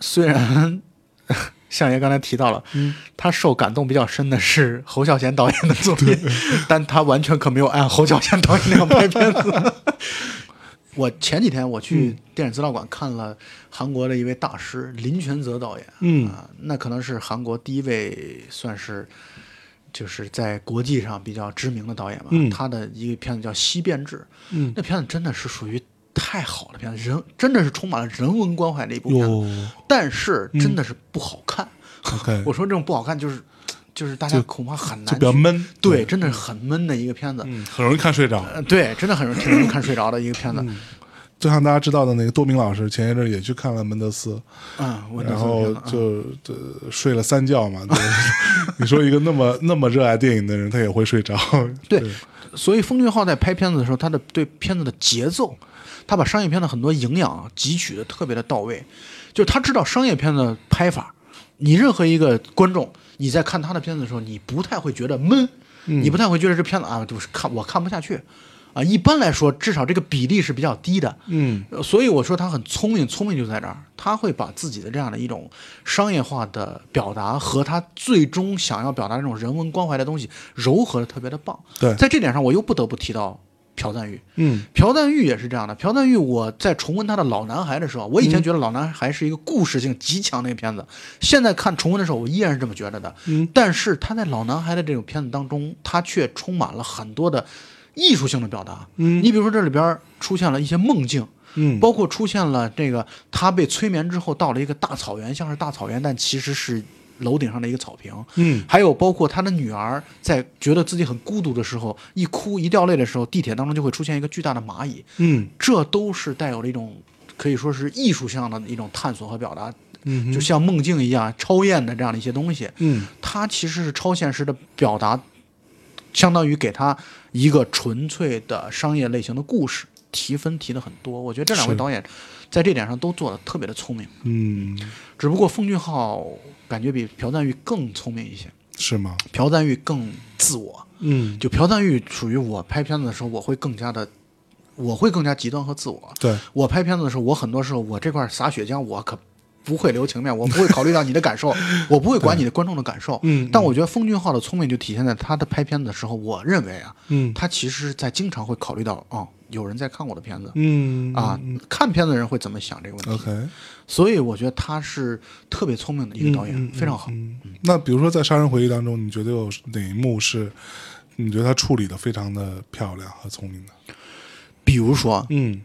虽然 相爷刚才提到了，嗯。他受感动比较深的是侯孝贤导演的作品，但他完全可没有按侯孝贤导演那样拍片子。我前几天我嗯。去电影资料馆看了韩国的一位大师林权泽导演，嗯。啊，那可能是韩国第一位算是就是在国际上比较知名的导演吧。嗯。他的一个片子叫《西变志》，嗯，那片子真的是属于太好的片子，人真的是充满了人文关怀的一部片子，但是真的是不好看。我说这种不好看，就是就是大家恐怕很难就比较闷。对，真的是很闷的一个片子。嗯，很容易看睡着。呃，对，真的很容易挺容易看睡着的一个片嗯子。就像大家知道的那个多明老师，前一阵儿也去看了门德斯，嗯，然后嗯就就睡了三觉嘛。对你说一个那么那么热爱电影的人，他也会睡着。对所以奉俊昊在拍片子的时候，他的对片子的节奏，他把商业片的很多营养汲取的特别的到位，就是他知道商业片的拍法。你任何一个观众，你在看他的片子的时候，你不太会觉得闷，你不太会觉得这片子啊，就是看我看不下去，啊，一般来说，至少这个比例是比较低的。嗯呃所以我说他很聪明，聪明就在这儿，他会把自己的这样的一种商业化的表达和他最终想要表达这种人文关怀的东西糅合的特别的棒。对在这点上，我又不得不提到朴赞玉。嗯朴赞玉也是这样的。朴赞玉，我在重温他的《老男孩》的时候，我以前觉得《老男孩》是一个故事性极强的一个片子，现在看重温的时候，我依然是这么觉得的。嗯，但是他在《老男孩》的这种片子当中，他却充满了很多的艺术性的表达。嗯你比如说这里边出现了一些梦境，嗯，包括出现了这个他被催眠之后到了一个大草原，像是大草原，但其实是楼顶上的一个草坪。嗯还有包括他的女儿在觉得自己很孤独的时候，一哭一掉泪的时候，地铁当中就会出现一个巨大的蚂蚁，嗯这都是带有了一种可以说是艺术向的一种探索和表达，嗯就像梦境一样超验的这样的一些东西。嗯它其实是超现实的表达，相当于给他一个纯粹的商业类型的故事，提分提的很多。我觉得这两位导演在这点上都做的特别的聪明，嗯，只不过奉俊昊感觉比朴赞玉更聪明一些，是吗？朴赞玉更自我。嗯，就朴赞玉属于我拍片子的时候，我会更加的，我会更加极端和自我。对，我拍片子的时候，我很多时候我这块撒血浆，我可不会留情面，我不会考虑到你的感受，我不会管你的观众的感受。嗯但我觉得奉俊昊的聪明就体现在他的拍片子的时候，我认为啊，嗯他其实在经常会考虑到，哦，有人在看我的片子。嗯啊，看片子的人会怎么想这个问题？，OK，所以我觉得他是特别聪明的一个导演，非常好。嗯，那比如说在《杀人回忆》当中，你觉得有哪一幕是你觉得他处理的非常的漂亮和聪明的？比如说，嗯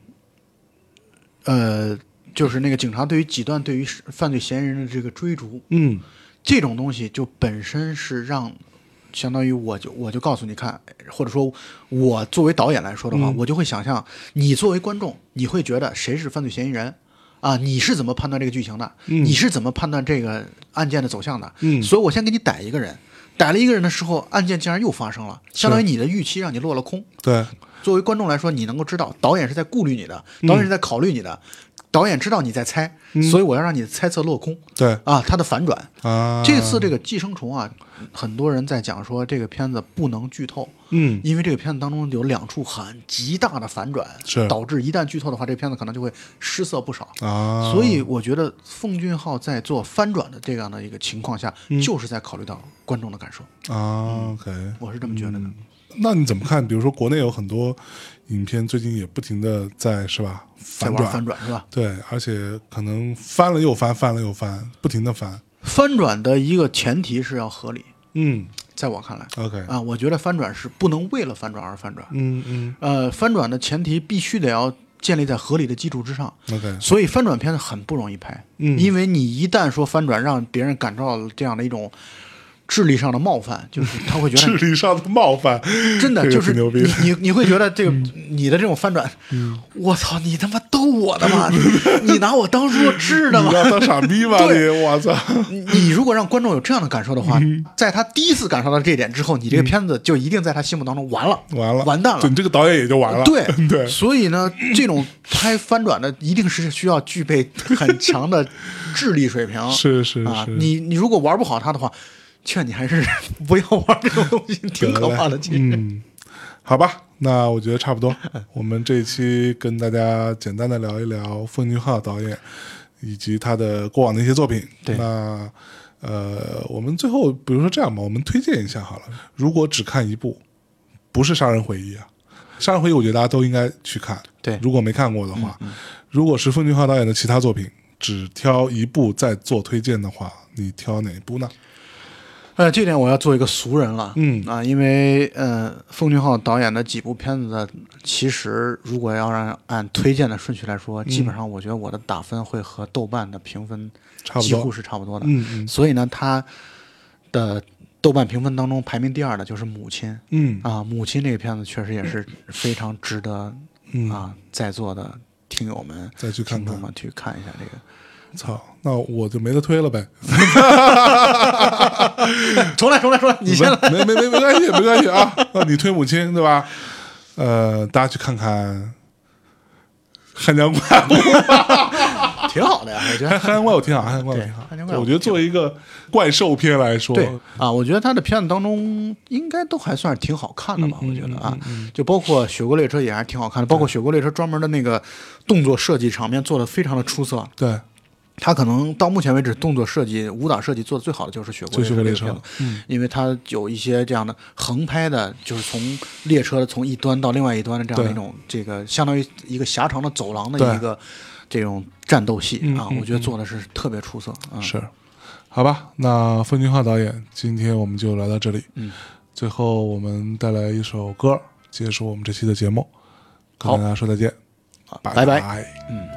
呃，就是那个警察对于几段对于犯罪嫌疑人的这个追逐，嗯这种东西就本身是让，相当于我就我就告诉你看，或者说我作为导演来说的话，嗯我就会想象你作为观众，你会觉得谁是犯罪嫌疑人啊？你是怎么判断这个剧情的？嗯你是怎么判断这个案件的走向的？嗯所以我先给你逮一个人，逮了一个人的时候，案件竟然又发生了，相当于你的预期让你落了空。对，作为观众来说，你能够知道导演是在顾虑你的，嗯导演是在考虑你的，导演知道你在猜，所以我要让你的猜测落空对。啊！它的反转，啊，这次这个《寄生虫》啊，很多人在讲说这个片子不能剧透，嗯。因为这个片子当中有两处很极大的反转，是。导致一旦剧透的话，这个片子可能就会失色不少。啊，所以我觉得奉俊昊在做翻转的这样的一个情况下，嗯。就是在考虑到观众的感受，啊，OK，我是这么觉得的。那你怎么看？比如说国内有很多影片最近也不停的在是吧反转，反转是吧？对，而且可能翻了又翻，翻了又翻，不停的翻。翻转的一个前提是要合理，嗯在我看来，OK，啊，我觉得翻转是不能为了翻转而翻转。嗯嗯呃，翻转的前提必须得要建立在合理的基础之上，，OK，所以翻转片子很不容易拍，嗯因为你一旦说翻转，让别人感受到这样的一种智力上的冒犯，就是他会觉得智力上的冒犯，真的就是你你你会觉得这个你的这种翻转，我操，你他妈逗我的吗？你拿我当弱智的吗？你要当傻逼吗对你？我操！你你如果让观众有这样的感受的话，嗯在他第一次感受到这一点之后，你这个片子就一定在他心目当中完了，完了，完蛋了你这个导演也就完了。对 对，所以呢，这种拍翻转的一定是需要具备很强的智力水平。是是啊，是，你你如果玩不好它的话，劝你还是 不要玩这种东西，挺可怕的。其实，嗯，好吧，那我觉得差不多。我们这一期跟大家简单的聊一聊奉俊昊导演以及他的过往的一些作品。对那呃，我们最后比如说这样吧，我们推荐一下好了。如果只看一部，不是《杀人回忆》啊，《杀人回忆》我觉得大家都应该去看。对如果没看过的话，如果是奉俊昊导演的其他作品，只挑一部再做推荐的话，你挑哪一部呢？呃，这点我要做一个俗人了。嗯啊，因为呃，奉俊昊导演的几部片子，其实如果要让按推荐的顺序来说，基本上我觉得我的打分会和豆瓣的评分几乎。是差不多的。嗯嗯所以呢，他的豆瓣评分当中排名第二的就是《母亲》嗯啊，《母亲》这个片子确实也是非常值得嗯啊，在座的听友们、再去看看。听众们去看一下这个。操，那我就没得推了呗。重来，重来，重来，你先来。没没没没关系，没关系啊。那你推母亲对吧？呃，大家去看看《汉江怪物》，挺好的呀，我觉得。汉汉江怪物挺好，汉江怪物挺好汉江怪。物我觉得作为一个怪兽片来说，对啊，我觉得他的片子当中应该都还算是挺好看的吧，嗯我觉得啊，就包括《雪国列车》也还是挺好看的，包括《雪国列车》专门的那个动作设计场面做的非常的出色。对他可能到目前为止动作设计、舞蹈设计做的最好的就是《雪国就列车》嗯因为它有一些这样的横拍的，就是从列车从一端到另外一端的这样的一种这个相当于一个狭长的走廊的一个这种战斗戏啊，我觉得做的是特别出色啊。是。好吧，那奉俊昊导演，今天我们就来到这里。嗯，最后我们带来一首歌，结束我们这期的节目，跟大家说再见，拜拜。嗯。